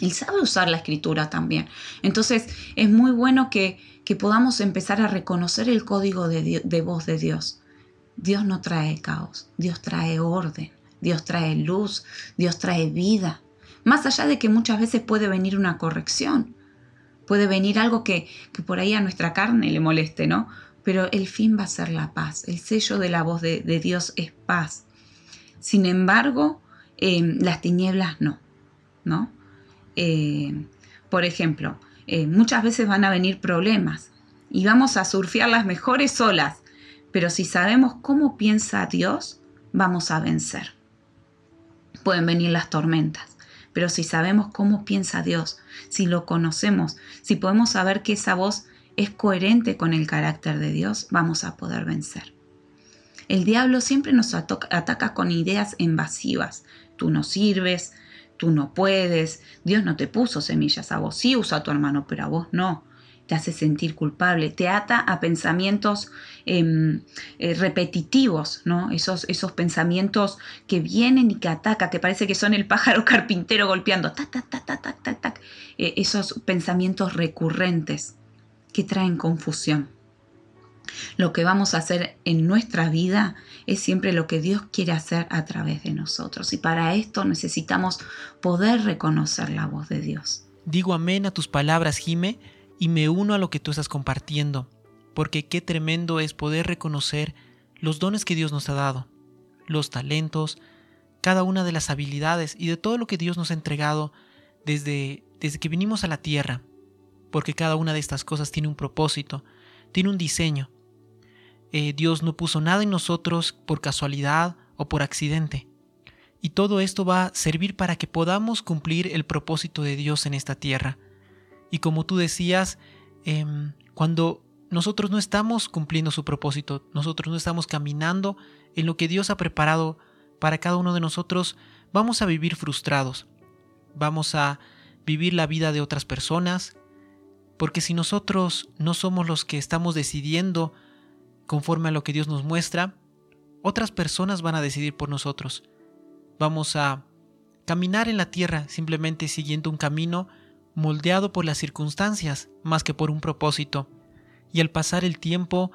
Él sabe usar la escritura también. Entonces es muy bueno que, podamos empezar a reconocer el código de, de voz de Dios. Dios no trae caos, Dios trae orden, Dios trae luz, Dios trae vida. Más allá de que muchas veces puede venir una corrección, Puede venir algo que, por ahí a nuestra carne le moleste, ¿no? Pero el fin va a ser la paz. El sello de la voz de, Dios es paz. Sin embargo, eh, las tinieblas no, ¿no? Eh, por ejemplo, eh, muchas veces van a venir problemas y vamos a surfear las mejores olas, pero si sabemos cómo piensa Dios, vamos a vencer. Pueden venir las tormentas, pero si sabemos cómo piensa Dios, si lo conocemos, si podemos saber que esa voz es coherente con el carácter de Dios, vamos a poder vencer. El diablo siempre nos ataca con ideas invasivas. Tú no sirves, tú no puedes, Dios no te puso semillas a vos, sí usa a tu hermano, pero a vos no te hace sentir culpable, te ata a pensamientos em, eh, repetitivos, ¿no? Esos, esos pensamientos que vienen y que atacan, que parece que son el pájaro carpintero golpeando, tac, tac, tac, tac, tac, tac, eh, esos pensamientos recurrentes que traen confusión. Lo que vamos a hacer en nuestra vida es siempre lo que Dios quiere hacer a través de nosotros. Y para esto necesitamos poder reconocer la voz de Dios. Digo amén a tus palabras, Jime y me uno a lo que tú estás compartiendo, porque qué tremendo es poder reconocer los dones que Dios nos ha dado, los talentos, cada una de las habilidades y de todo lo que Dios nos ha entregado desde, desde que vinimos a la tierra, porque cada una de estas cosas tiene un propósito, tiene un diseño. Eh, Dios no puso nada en nosotros por casualidad o por accidente. Y todo esto va a servir para que podamos cumplir el propósito de Dios en esta tierra. Y como tú decías, em, cuando nosotros no estamos cumpliendo su propósito, nosotros no estamos caminando en lo que Dios ha preparado para cada uno de nosotros, vamos a vivir frustrados, vamos a vivir la vida de otras personas, porque si nosotros no somos los que estamos decidiendo conforme a lo que Dios nos muestra, otras personas van a decidir por nosotros. Vamos a caminar en la tierra simplemente siguiendo un camino moldeado por las circunstancias más que por un propósito, y al pasar el tiempo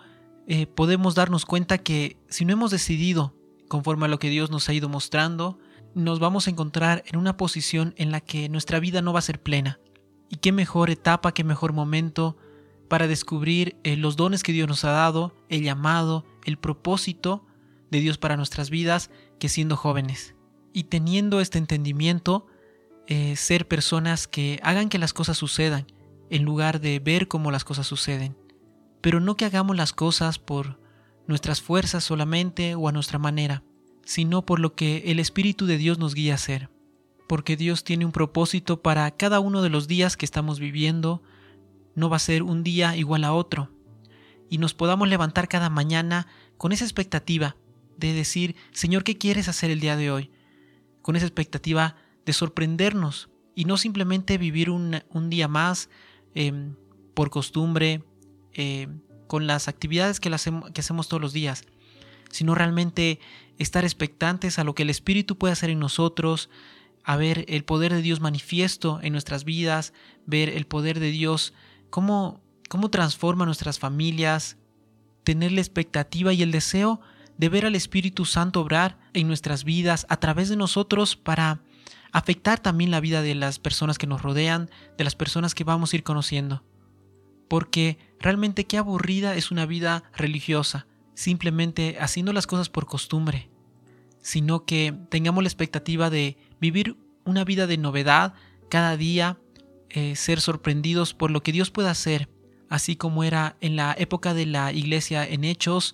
eh, podemos darnos cuenta que si no hemos decidido conforme a lo que Dios nos ha ido mostrando, nos vamos a encontrar en una posición en la que nuestra vida no va a ser plena. Y qué mejor etapa, qué mejor momento para descubrir eh, los dones que Dios nos ha dado, el llamado, el propósito de Dios para nuestras vidas que siendo jóvenes. Y teniendo este entendimiento, eh, ser personas que hagan que las cosas sucedan, en lugar de ver cómo las cosas suceden. Pero no que hagamos las cosas por nuestras fuerzas solamente o a nuestra manera, sino por lo que el Espíritu de Dios nos guía a hacer. Porque Dios tiene un propósito para cada uno de los días que estamos viviendo, no va a ser un día igual a otro. Y nos podamos levantar cada mañana con esa expectativa de decir, Señor, ¿qué quieres hacer el día de hoy? Con esa expectativa de sorprendernos y no simplemente vivir un, día más em, por costumbre, eh, con las actividades que, que hacemos todos los días, sino realmente estar expectantes a lo que el Espíritu puede hacer en nosotros, a ver el poder de Dios manifiesto en nuestras vidas, ver el poder de Dios, cómo, cómo transforma nuestras familias, tener la expectativa y el deseo de ver al Espíritu Santo obrar en nuestras vidas a través de nosotros para afectar también la vida de las personas que nos rodean, de las personas que vamos a ir conociendo. Porque realmente qué aburrida es una vida religiosa, simplemente haciendo las cosas por costumbre, sino que tengamos la expectativa de vivir una vida de novedad cada día, eh, ser sorprendidos por lo que Dios puede hacer, así como era en la época de la iglesia en Hechos,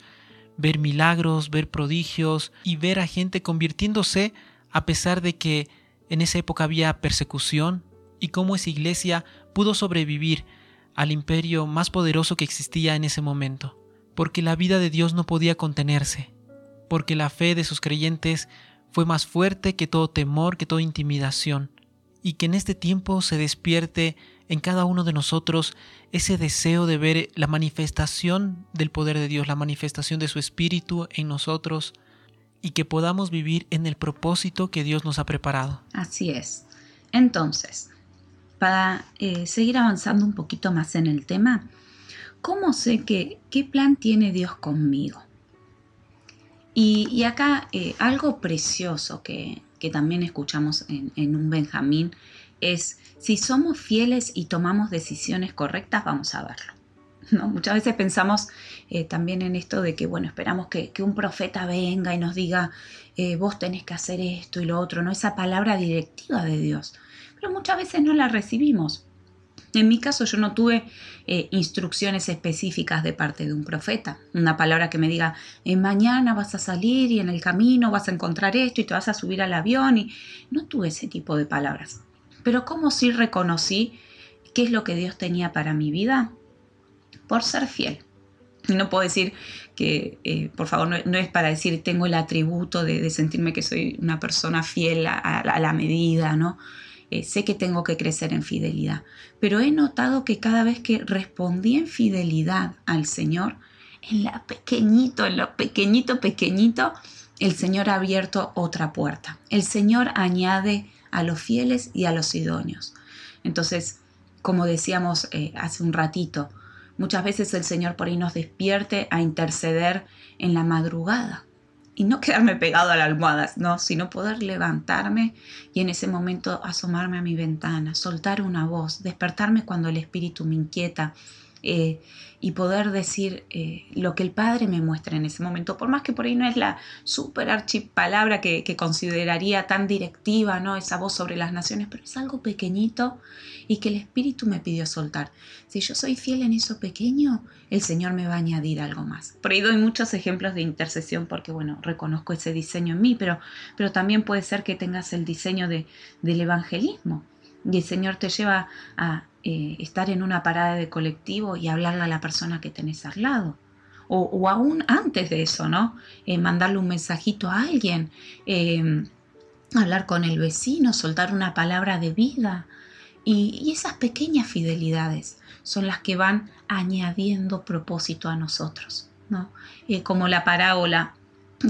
ver milagros, ver prodigios y ver a gente convirtiéndose a pesar de que en esa época había persecución y cómo esa iglesia pudo sobrevivir al imperio más poderoso que existía en ese momento, porque la vida de Dios no podía contenerse, porque la fe de sus creyentes fue más fuerte que todo temor, que toda intimidación, y que en este tiempo se despierte en cada uno de nosotros ese deseo de ver la manifestación del poder de Dios, la manifestación de su Espíritu en nosotros, y que podamos vivir en el propósito que Dios nos ha preparado. Así es. Entonces, para eh, seguir avanzando un poquito más en el tema, ¿cómo sé que qué plan tiene Dios conmigo? Y, acá eh, algo precioso que, también escuchamos en, en, un Benjamín es, si somos fieles y tomamos decisiones correctas, vamos a verlo. Muchas veces pensamos eh, también en esto de que, bueno, esperamos que, un profeta venga y nos diga, eh, vos tenés que hacer esto y lo otro, ¿no? Esa palabra directiva de Dios. Pero muchas veces no la recibimos. En mi caso yo no tuve eh, instrucciones específicas de parte de un profeta, una palabra que me diga, mañana vas a salir y en el camino vas a encontrar esto y te vas a subir al avión y no tuve ese tipo de palabras. Pero ¿cómo sí reconocí qué es lo que Dios tenía para mi vida? por ser fiel. No puedo decir que, eh, por favor, no, es para decir tengo el atributo de, sentirme que soy una persona fiel a, la medida, ¿no? Eh, sé que tengo que crecer en fidelidad, pero he notado que cada vez que respondí en fidelidad al Señor, en la pequeñito, en lo pequeñito, pequeñito, el Señor ha abierto otra puerta. El Señor añade a los fieles y a los idóneos. Entonces, como decíamos eh, hace un ratito, Muchas veces el Señor por ahí nos despierte a interceder en la madrugada y no quedarme pegado a las almohadas, no, sino poder levantarme y en ese momento asomarme a mi ventana, soltar una voz, despertarme cuando el espíritu me inquieta, eh, y poder decir eh, lo que el Padre me muestra en ese momento, por más que por ahí no es la super archipalabra que, consideraría tan directiva, ¿no? Esa voz sobre las naciones, pero es algo pequeñito y que el Espíritu me pidió soltar. Si yo soy fiel en eso pequeño, el Señor me va a añadir algo más. Por ahí doy muchos ejemplos de intercesión porque, bueno, reconozco ese diseño en mí, pero, pero también puede ser que tengas el diseño de, del evangelismo y el Señor te lleva a eh, estar en una parada de colectivo y hablarle a la persona que tenés al lado. O, aún antes de eso, ¿no? Eh, mandarle un mensajito a alguien, eh, hablar con el vecino, soltar una palabra de vida. Y, esas pequeñas fidelidades son las que van añadiendo propósito a nosotros, ¿no? como la parábola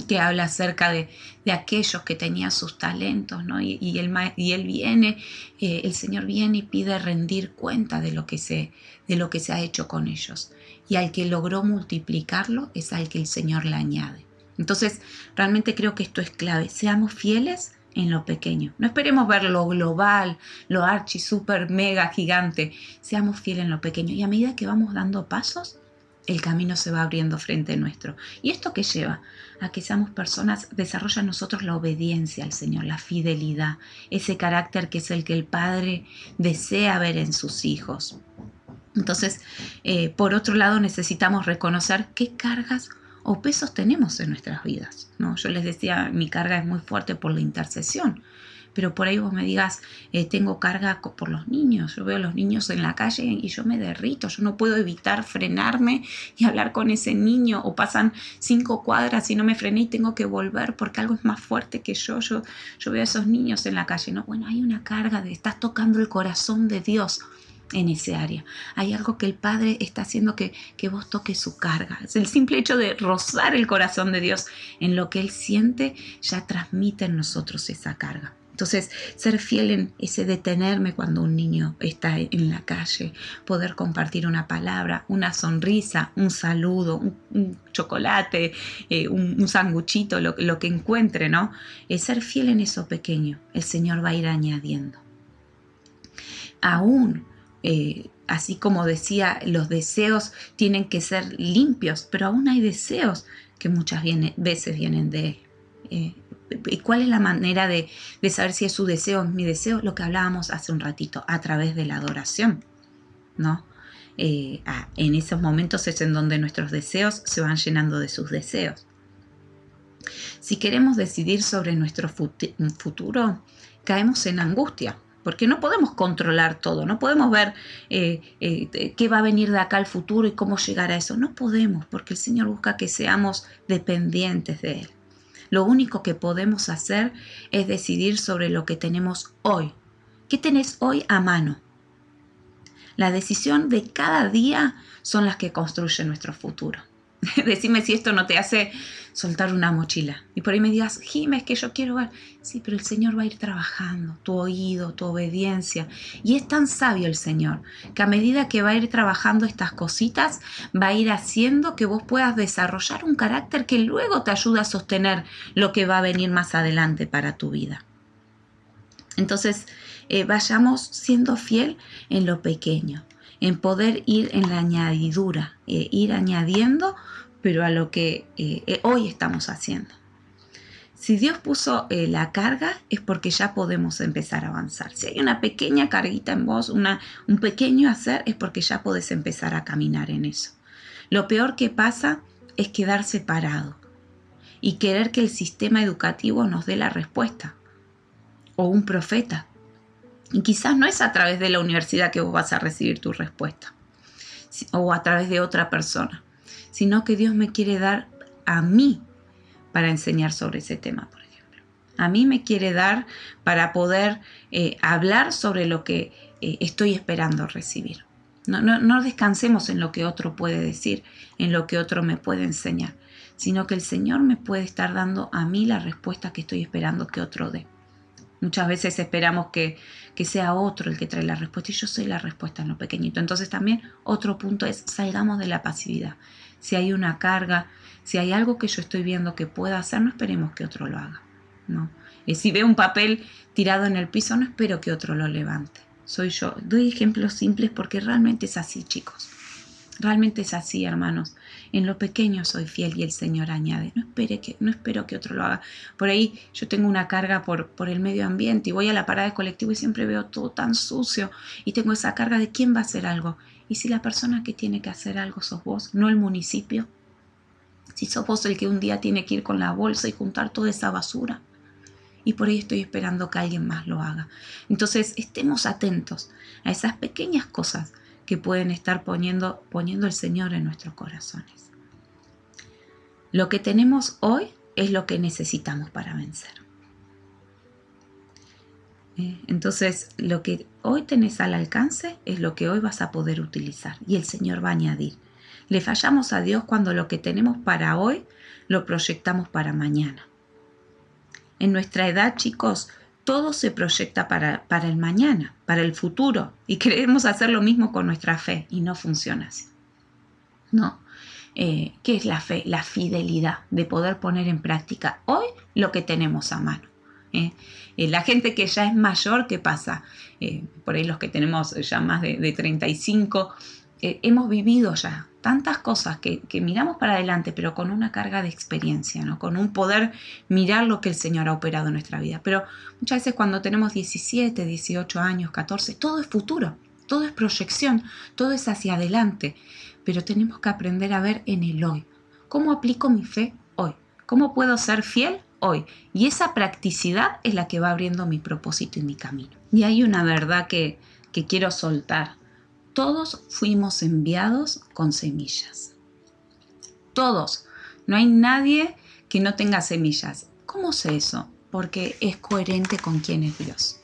que habla acerca de, aquellos que tenían sus talentos, ¿no? Y, y, él, y él, viene, eh, el Señor viene y pide rendir cuenta de lo, que se, de lo que se ha hecho con ellos. Y al que logró multiplicarlo es al que el Señor le añade. Entonces, realmente creo que esto es clave. Seamos fieles en lo pequeño. No esperemos ver lo global, lo archi, super, mega, gigante. Seamos fieles en lo pequeño. Y a medida que vamos dando pasos, el camino se va abriendo frente nuestro. ¿Y esto qué lleva? A que seamos personas, desarrolla nosotros la obediencia al Señor, la fidelidad, ese carácter que es el que el Padre desea ver en sus hijos. Entonces, eh, por otro lado, necesitamos reconocer qué cargas o pesos tenemos en nuestras vidas. ¿no? Yo les decía, mi carga es muy fuerte por la intercesión, pero por ahí vos me digas, eh, tengo carga por los niños, yo veo a los niños en la calle y yo me derrito, yo no puedo evitar frenarme y hablar con ese niño, o pasan cinco cuadras y no me frené y tengo que volver porque algo es más fuerte que yo, yo, yo veo a esos niños en la calle, no, bueno, hay una carga de, estás tocando el corazón de Dios en ese área. Hay algo que el Padre está haciendo que, que vos toques su carga. Es el simple hecho de rozar el corazón de Dios en lo que Él siente, ya transmite en nosotros esa carga. Entonces, ser fiel en ese detenerme cuando un niño está en la calle, poder compartir una palabra, una sonrisa, un saludo, un, chocolate, eh, un, sanguchito, lo, que encuentre, ¿no? Es ser fiel en eso pequeño. El Señor va a ir añadiendo. Aún eh, así como decía, los deseos tienen que ser limpios, pero aún hay deseos que muchas veces vienen de... Eh, ¿Y cuál es la manera de, saber si es su deseo es mi deseo? Lo que hablábamos hace un ratito, a través de la adoración, ¿no? Eh, en esos momentos es en donde nuestros deseos se van llenando de sus deseos. Si queremos decidir sobre nuestro futuro, caemos en angustia, porque no podemos controlar todo, no podemos ver eh, eh, qué va a venir de acá al futuro y cómo llegar a eso. No podemos, porque el Señor busca que seamos dependientes de Él. Lo único que podemos hacer es decidir sobre lo que tenemos hoy. ¿Qué tenés hoy a mano? La decisión de cada día son las que construyen nuestro futuro. Decime si esto no te hace soltar una mochila. Y por ahí me digas, Jiménez, que yo quiero ver. Sí, pero el Señor va a ir trabajando, tu oído, tu obediencia. Y es tan sabio el Señor, que a medida que va a ir trabajando estas cositas, va a ir haciendo que vos puedas desarrollar un carácter que luego te ayuda a sostener lo que va a venir más adelante para tu vida. Entonces, eh, vayamos siendo fiel en lo pequeño en poder ir en la añadidura, eh, ir añadiendo, pero a lo que eh, eh, hoy estamos haciendo. Si Dios puso la carga es porque ya podemos empezar a avanzar. Si hay una pequeña carguita en vos, una, un pequeño hacer, es porque ya podés empezar a caminar en eso. Lo peor que pasa es quedar separado y querer que el sistema educativo nos dé la respuesta o un profeta y quizás no es a través de la universidad que vos vas a recibir tu respuesta o a través de otra persona, sino que Dios me quiere dar a mí para enseñar sobre ese tema, por ejemplo. A mí me quiere dar para poder eh, hablar sobre lo que eh, estoy esperando recibir. No, no descansemos en lo que otro puede decir, en lo que otro me puede enseñar, sino que el Señor me puede estar dando a mí la respuesta que estoy esperando que otro dé. Muchas veces esperamos que, sea otro el que trae la respuesta y yo soy la respuesta en lo pequeñito. Entonces también otro punto es salgamos de la pasividad. Si hay una carga, si hay algo que yo estoy viendo que pueda hacer, no esperemos que otro lo haga. ¿no? Y si veo un papel tirado en el piso, no espero que otro lo levante. Soy yo. Doy ejemplos simples porque realmente es así, chicos. Realmente es así, hermanos. En lo pequeño soy fiel y el Señor añade. No, espere que, no espero que otro lo haga. Por ahí yo tengo una carga por, por el medio ambiente y voy a la parada de colectivo y siempre veo todo tan sucio y tengo esa carga de quién va a hacer algo. Y si la persona que tiene que hacer algo sos vos, no el municipio. Si sos vos el que un día tiene que ir con la bolsa y juntar toda esa basura. Y por ahí estoy esperando que alguien más lo haga. Entonces estemos atentos a esas pequeñas cosas que pueden estar poniendo, poniendo el Señor en nuestros corazones. Lo que tenemos hoy es lo que necesitamos para vencer. ¿Eh? Entonces, lo que hoy tenés al alcance es lo que hoy vas a poder utilizar y el Señor va a añadir. Le fallamos a Dios cuando lo que tenemos para hoy lo proyectamos para mañana. En nuestra edad, chicos, todo se proyecta para, para, el mañana, para el futuro, y queremos hacer lo mismo con nuestra fe, y no funciona así. No. Eh, ¿Qué es la fe? La fidelidad de poder poner en práctica hoy lo que tenemos a mano. ¿eh? Eh, la gente que ya es mayor, ¿qué pasa? por ahí los que tenemos ya más de, de 35, hemos vivido ya tantas cosas que, miramos para adelante, pero con una carga de experiencia, ¿no? con un poder mirar lo que el Señor ha operado en nuestra vida. Pero muchas veces cuando tenemos 17, 18 años, 14, todo es futuro, todo es proyección, todo es hacia adelante, pero tenemos que aprender a ver en el hoy. ¿Cómo aplico mi fe hoy? ¿Cómo puedo ser fiel hoy? Y esa practicidad es la que va abriendo mi propósito y mi camino. Y hay una verdad que, que quiero soltar todos fuimos enviados con semillas. Todos. No hay nadie que no tenga semillas. ¿Cómo sé eso? Porque es coherente con quién es Dios.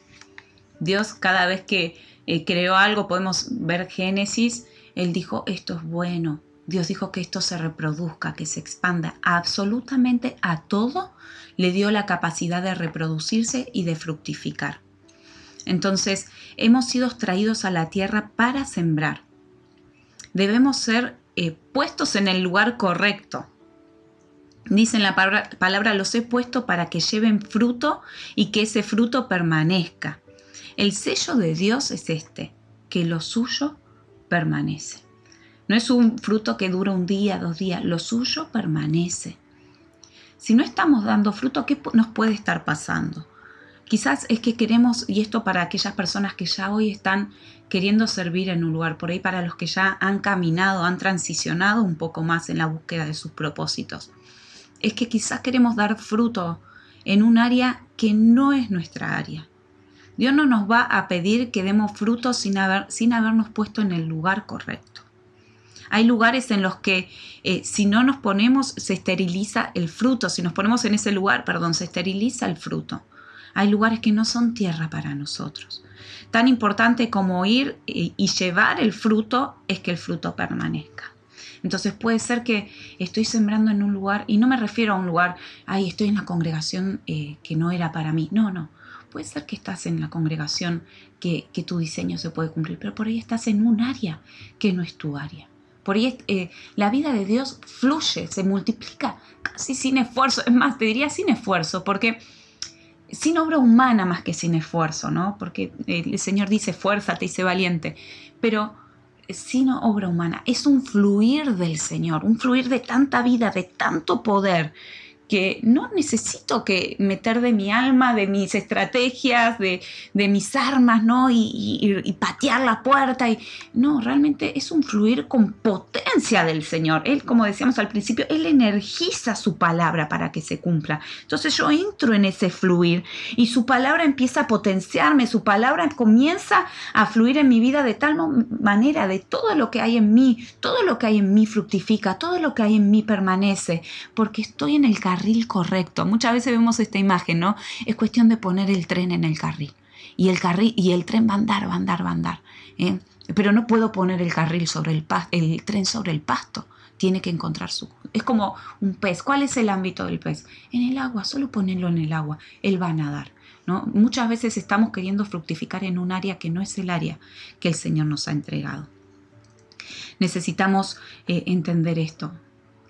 Dios cada vez que eh, creó algo, podemos ver Génesis, Él dijo, esto es bueno. Dios dijo que esto se reproduzca, que se expanda. Absolutamente a todo le dio la capacidad de reproducirse y de fructificar. Entonces, hemos sido traídos a la tierra para sembrar. Debemos ser eh, puestos en el lugar correcto. Dicen la palabra, palabra, los he puesto para que lleven fruto y que ese fruto permanezca. El sello de Dios es este, que lo suyo permanece. No es un fruto que dura un día, dos días, lo suyo permanece. Si no estamos dando fruto, ¿qué nos puede estar pasando? Quizás es que queremos, y esto para aquellas personas que ya hoy están queriendo servir en un lugar, por ahí para los que ya han caminado, han transicionado un poco más en la búsqueda de sus propósitos, es que quizás queremos dar fruto en un área que no es nuestra área. Dios no nos va a pedir que demos fruto sin, haber, sin habernos puesto en el lugar correcto. Hay lugares en los que eh, si no nos ponemos se esteriliza el fruto, si nos ponemos en ese lugar, perdón, se esteriliza el fruto. Hay lugares que no son tierra para nosotros. Tan importante como ir y llevar el fruto es que el fruto permanezca. Entonces puede ser que estoy sembrando en un lugar, y no me refiero a un lugar, ay, estoy en la congregación eh, que no era para mí. No, no. Puede ser que estás en la congregación que, tu diseño se puede cumplir, pero por ahí estás en un área que no es tu área. Por ahí eh, la vida de Dios fluye, se multiplica casi sin esfuerzo. Es más, te diría sin esfuerzo, porque sin obra humana más que sin esfuerzo, ¿no? Porque el Señor dice, fuérzate y sé valiente, pero sin obra humana, es un fluir del Señor, un fluir de tanta vida, de tanto poder, que no necesito que meter de mi alma, de mis estrategias, de, mis armas, ¿no? Y, patear la puerta. Y, no, realmente es un fluir con potencia del Señor. Él, como decíamos al principio, Él energiza su palabra para que se cumpla. Entonces yo entro en ese fluir y su palabra empieza a potenciarme, su palabra comienza a fluir en mi vida de tal manera, de todo lo que hay en mí, todo lo que hay en mí fructifica, todo lo que hay en mí permanece, porque estoy en el carril correcto. Muchas veces vemos esta imagen, ¿no? Es cuestión de poner el tren en el carril. Y el, carril, y el tren va a andar, va a andar, va a andar. ¿eh? Pero no puedo poner el carril sobre el pasto, el tren sobre el pasto. Tiene que encontrar su... Es como un pez. ¿Cuál es el ámbito del pez? En el agua, solo ponerlo en el agua. Él va a nadar. ¿no? Muchas veces estamos queriendo fructificar en un área que no es el área que el Señor nos ha entregado. Necesitamos eh, entender esto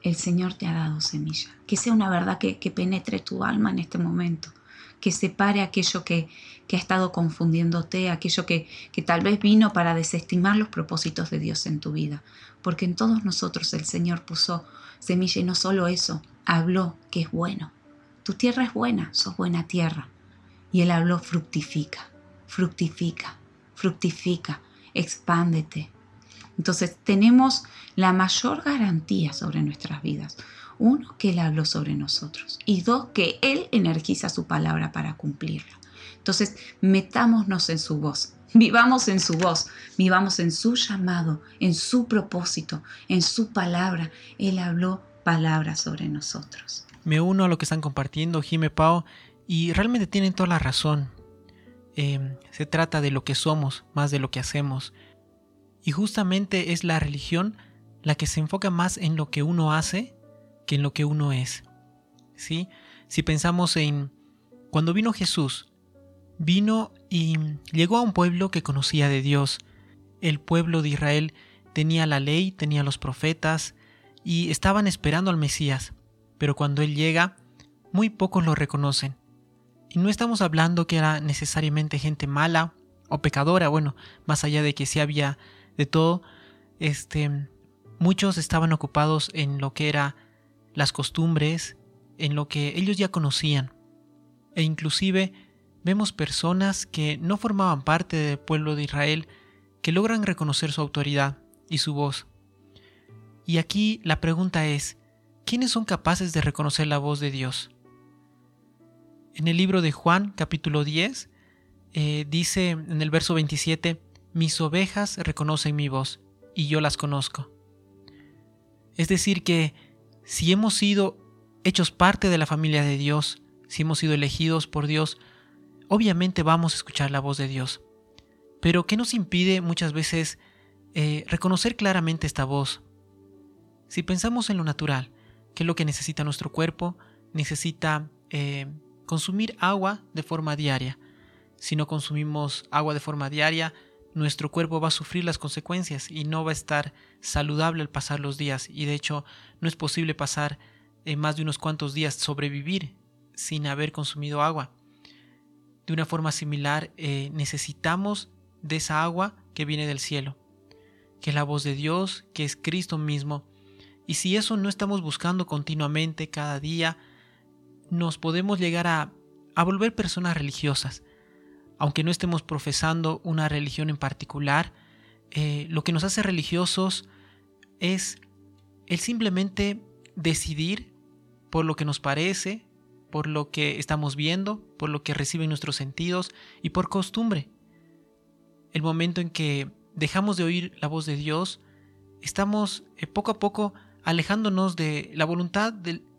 el Señor te ha dado semilla. Que sea una verdad que, penetre tu alma en este momento. Que separe aquello que, ha estado confundiéndote, aquello que, que tal vez vino para desestimar los propósitos de Dios en tu vida. Porque en todos nosotros el Señor puso semilla y no solo eso, habló que es bueno. Tu tierra es buena, sos buena tierra. Y Él habló fructifica, fructifica, fructifica, expándete, entonces tenemos la mayor garantía sobre nuestras vidas. Uno, que Él habló sobre nosotros. Y dos, que Él energiza su palabra para cumplirla. Entonces, metámonos en su voz. Vivamos en su voz, vivamos en su llamado, en su propósito, en su palabra. Él habló palabras sobre nosotros. Me uno a lo que están compartiendo Jime Pau y realmente tienen toda la razón. Eh, se trata de lo que somos más de lo que hacemos. Y justamente es la religión la que se enfoca más en lo que uno hace que en lo que uno es. ¿Sí? Si pensamos en cuando vino Jesús, vino y llegó a un pueblo que conocía de Dios. El pueblo de Israel tenía la ley, tenía los profetas y estaban esperando al Mesías. Pero cuando Él llega, muy pocos lo reconocen. Y no estamos hablando que era necesariamente gente mala o pecadora, bueno, más allá de que sí había de todo, este, muchos estaban ocupados en lo que era las costumbres, en lo que ellos ya conocían. E inclusive vemos personas que no formaban parte del pueblo de Israel que logran reconocer su autoridad y su voz. Y aquí la pregunta es, ¿quiénes son capaces de reconocer la voz de Dios? En el libro de Juan, capítulo 10, eh, dice en el verso 27, mis ovejas reconocen mi voz y yo las conozco. Es decir, que si hemos sido hechos parte de la familia de Dios, si hemos sido elegidos por Dios, obviamente vamos a escuchar la voz de Dios. Pero ¿qué nos impide muchas veces eh, reconocer claramente esta voz? Si pensamos en lo natural, que es lo que necesita nuestro cuerpo, necesita eh, consumir agua de forma diaria. Si no consumimos agua de forma diaria, nuestro cuerpo va a sufrir las consecuencias y no va a estar saludable al pasar los días. Y de hecho, no es posible pasar eh, más de unos cuantos días sobrevivir sin haber consumido agua. De una forma similar, eh, necesitamos de esa agua que viene del cielo, que es la voz de Dios, que es Cristo mismo. Y si eso no estamos buscando continuamente cada día, nos podemos llegar a, a volver personas religiosas. Aunque no estemos profesando una religión en particular, eh, lo que nos hace religiosos es el simplemente decidir por lo que nos parece, por lo que estamos viendo, por lo que reciben nuestros sentidos y por costumbre. El momento en que dejamos de oír la voz de Dios, estamos eh, poco a poco alejándonos de la voluntad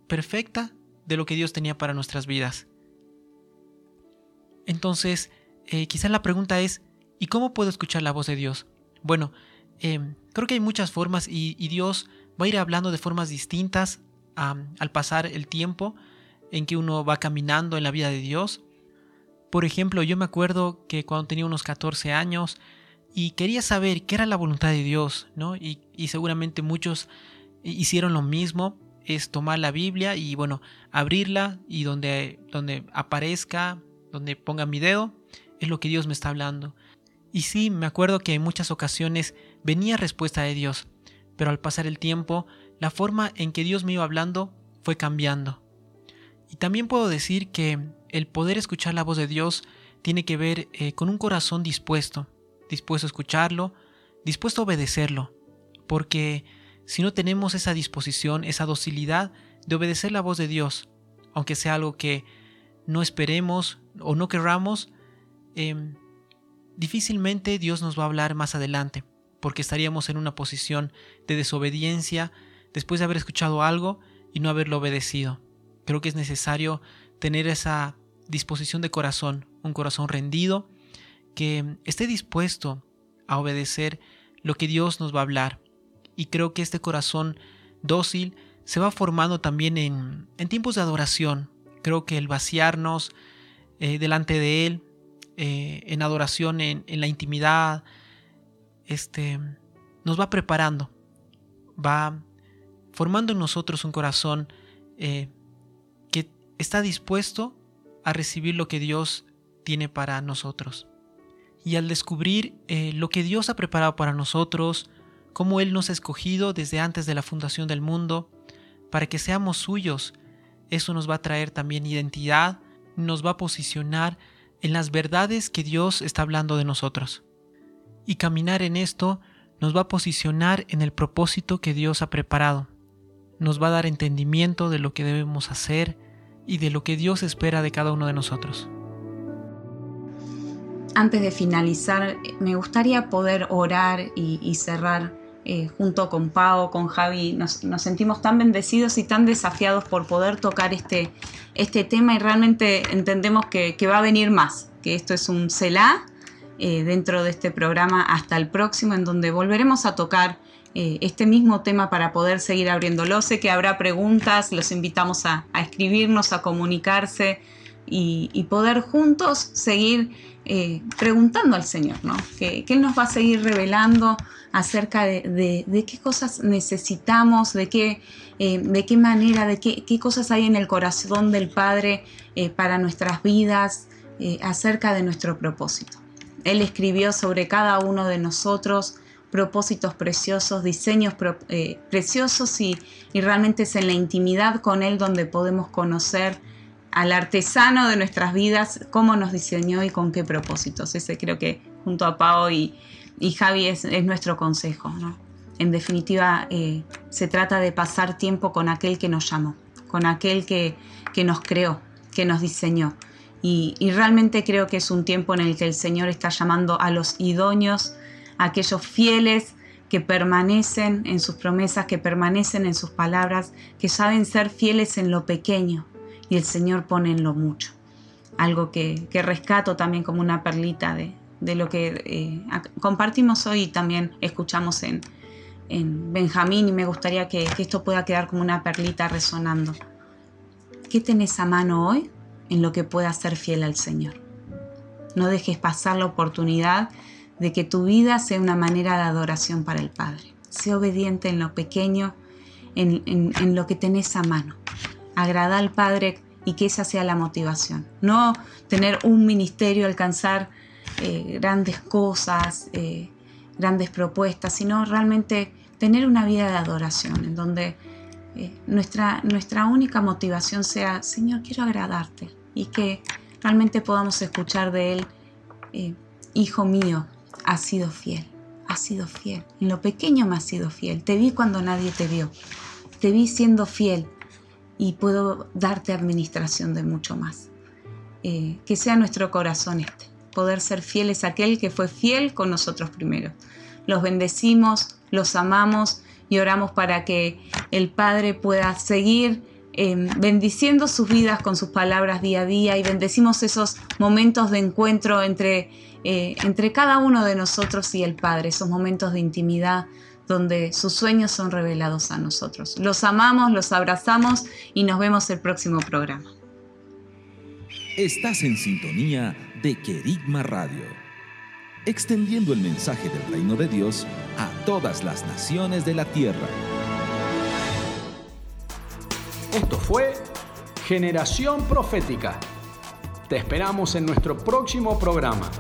perfecta de lo que Dios tenía para nuestras vidas. Entonces, eh, quizás la pregunta es, ¿y cómo puedo escuchar la voz de Dios? Bueno, em, creo que hay muchas formas y, Dios va a ir hablando de formas distintas al pasar el tiempo en que uno va caminando en la vida de Dios. Por ejemplo, yo me acuerdo que cuando tenía unos 14 años y quería saber qué era la voluntad de Dios, ¿no? Y, y seguramente muchos hicieron lo mismo, es tomar la Biblia y bueno, abrirla y donde, donde aparezca, donde ponga mi dedo, es lo que Dios me está hablando. Y sí, me acuerdo que en muchas ocasiones venía respuesta de Dios, pero al pasar el tiempo, la forma en que Dios me iba hablando fue cambiando. Y también puedo decir que el poder escuchar la voz de Dios tiene que ver eh, con un corazón dispuesto, dispuesto a escucharlo, dispuesto a obedecerlo, porque si no tenemos esa disposición, esa docilidad de obedecer la voz de Dios, aunque sea algo que no esperemos o no querramos, em, difícilmente Dios nos va a hablar más adelante, porque estaríamos en una posición de desobediencia después de haber escuchado algo y no haberlo obedecido. Creo que es necesario tener esa disposición de corazón, un corazón rendido, que esté dispuesto a obedecer lo que Dios nos va a hablar. Y creo que este corazón dócil se va formando también en, en tiempos de adoración. Creo que el vaciarnos eh, delante de Él, eh, en adoración, en, la intimidad, este, nos va preparando, va formando en nosotros un corazón eh, que está dispuesto a recibir lo que Dios tiene para nosotros. Y al descubrir lo que Dios ha preparado para nosotros, cómo Él nos ha escogido desde antes de la fundación del mundo, para que seamos suyos, eso nos va a traer también identidad, nos va a posicionar en las verdades que Dios está hablando de nosotros. Y caminar en esto nos va a posicionar en el propósito que Dios ha preparado. Nos va a dar entendimiento de lo que debemos hacer y de lo que Dios espera de cada uno de nosotros. Antes de finalizar, me gustaría poder orar y, cerrar eh, junto con Pau, con Javi, nos, sentimos tan bendecidos y tan desafiados por poder tocar este, este tema y realmente entendemos que, va a venir más, que esto es un CELA eh, dentro de este programa hasta el próximo en donde volveremos a tocar eh, este mismo tema para poder seguir abriéndolo. Sé que habrá preguntas, los invitamos a, escribirnos, a comunicarse y, poder juntos seguir preguntando al Señor, ¿no? Que, Él nos va a seguir revelando acerca de, qué cosas necesitamos, de qué, eh, de qué manera, de qué, qué, cosas hay en el corazón del Padre para nuestras vidas, acerca de nuestro propósito. Él escribió sobre cada uno de nosotros propósitos preciosos, diseños eh, preciosos y, realmente es en la intimidad con Él donde podemos conocer al artesano de nuestras vidas, cómo nos diseñó y con qué propósitos. Ese creo que junto a Pau y, Javi es, nuestro consejo. En definitiva, eh, se trata de pasar tiempo con aquel que nos llamó, con aquel que, que nos creó, que nos diseñó. Y, y, realmente creo que es un tiempo en el que el Señor está llamando a los idóneos aquellos fieles que permanecen en sus promesas, que permanecen en sus palabras, que saben ser fieles en lo pequeño y el Señor pone en lo mucho. Algo que, rescato también como una perlita de, lo que eh, compartimos hoy y también escuchamos en, Benjamín y me gustaría que, que esto pueda quedar como una perlita resonando. ¿Qué tenés a mano hoy en lo que pueda ser fiel al Señor? No dejes pasar la oportunidad de que tu vida sea una manera de adoración para el Padre. Sé obediente en lo pequeño, en, lo que tenés a mano. Agrada al Padre y que esa sea la motivación. No tener un ministerio, alcanzar eh, grandes cosas, eh, grandes propuestas, sino realmente tener una vida de adoración en donde eh, nuestra, nuestra única motivación sea, Señor, quiero agradarte y que realmente podamos escuchar de Él, Hijo mío, has sido fiel, has sido fiel. En lo pequeño me has sido fiel. Te vi cuando nadie te vio. Te vi siendo fiel y puedo darte administración de mucho más. Que sea nuestro corazón este, poder ser fieles a aquel que fue fiel con nosotros primero. Los bendecimos, los amamos y oramos para que el Padre pueda seguir em, bendiciendo sus vidas con sus palabras día a día y bendecimos esos momentos de encuentro entre eh, entre cada uno de nosotros y el Padre, esos momentos de intimidad donde sus sueños son revelados a nosotros. Los amamos, los abrazamos y nos vemos el próximo programa. Estás en sintonía de Querigma Radio, extendiendo el mensaje del reino de Dios a todas las naciones de la tierra. Esto fue Generación Profética. Te esperamos en nuestro próximo programa.